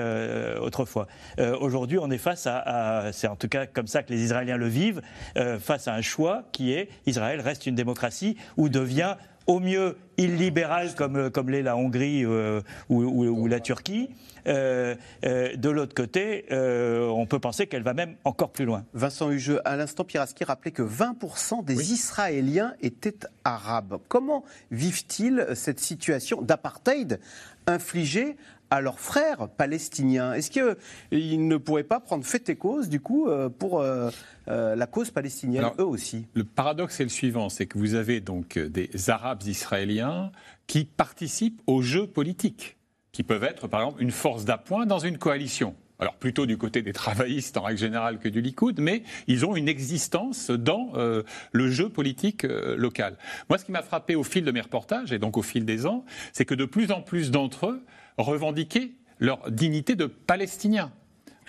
autrefois. Aujourd'hui, on est face à, c'est en tout cas comme ça que les Israéliens le vivent, face à un choix qui est Israël reste une démocratie ou devient au mieux illibéral comme, comme l'est la Hongrie ou, ou, la Turquie, euh, euh, de l'autre côté, euh, on peut penser qu'elle va même encore plus loin. Vincent Hugeux, à l'instant, Pieraski rappelait que 20% des Israéliens étaient arabes. Comment vivent-ils cette situation d'apartheid infligée à leurs frères palestiniens Est-ce qu'ils ne pourraient pas prendre fait et cause, du coup, pour la cause palestinienne, eux aussi? Le paradoxe est le suivant, c'est que vous avez donc des Arabes israéliens qui participent au jeu politique qui peuvent être, par exemple, une force d'appoint dans une coalition. Alors plutôt du côté des travaillistes en règle générale que du Likoud, mais ils ont une existence dans euh, le jeu politique euh, local. Moi, ce qui m'a frappé au fil de mes reportages et donc au fil des ans, c'est que de plus en plus d'entre eux revendiquaient leur dignité de Palestiniens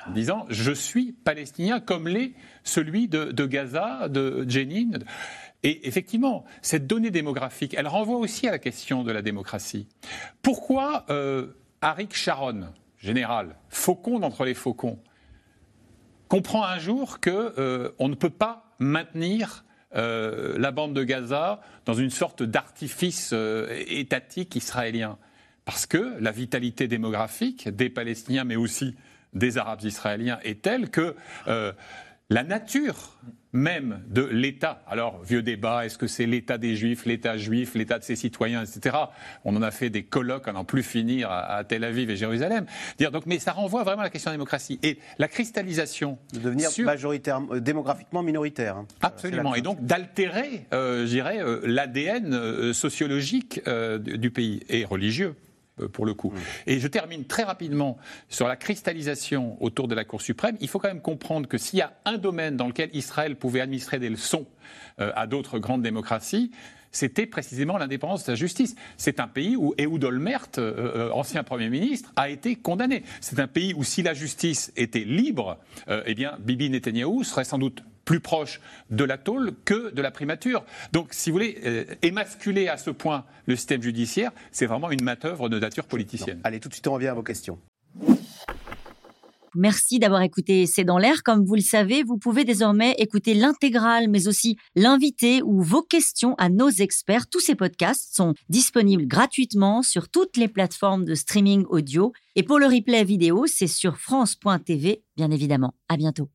en disant je suis palestinien comme l'est celui de, Gaza, de Jenin. Et effectivement, cette donnée démographique, elle renvoie aussi à la question de la démocratie. Pourquoi euh, Arik Sharon, général, faucon d'entre les faucons, comprend un jour qu'on euh, ne peut pas maintenir euh, la bande de Gaza dans une sorte d'artifice étatique israélien? Parce que la vitalité démographique des Palestiniens, mais aussi des Arabes israéliens, est telle que la nature même de l'État. Alors, vieux débat, est-ce que c'est l'État des Juifs, l'État juif, l'État de ses citoyens, etc. On en a fait des colloques à n'en plus finir à, Tel Aviv et Jérusalem. Dire, donc, mais ça renvoie vraiment à la question de la démocratie. Et la cristallisation. De devenir majoritaire, euh, démographiquement minoritaire. Hein. Absolument. Et donc d'altérer, euh, je dirais, euh, l'ADN sociologique du pays et religieux. Euh, pour le coup. Mmh. Et je termine très rapidement sur la cristallisation autour de la Cour suprême. Il faut quand même comprendre que s'il y a un domaine dans lequel Israël pouvait administrer des leçons euh, à d'autres grandes démocraties, c'était précisément l'indépendance de la justice. C'est un pays où Ehud Olmert, euh, ancien Premier ministre, a été condamné. C'est un pays où si la justice était libre, eh bien Bibi Netanyahou serait sans doute plus proche de la tôle que de la primature. Donc, si vous voulez, euh, émasculer à ce point le système judiciaire, c'est vraiment une manœuvre de nature politicienne. Allez, tout de suite, on revient à vos questions. Merci d'avoir écouté C'est dans l'air. Comme vous le savez, vous pouvez désormais écouter l'intégrale, mais aussi l'invité ou vos questions à nos experts. Tous ces podcasts sont disponibles gratuitement sur toutes les plateformes de streaming audio. Et pour le replay vidéo, c'est sur France.tv, bien évidemment. À bientôt.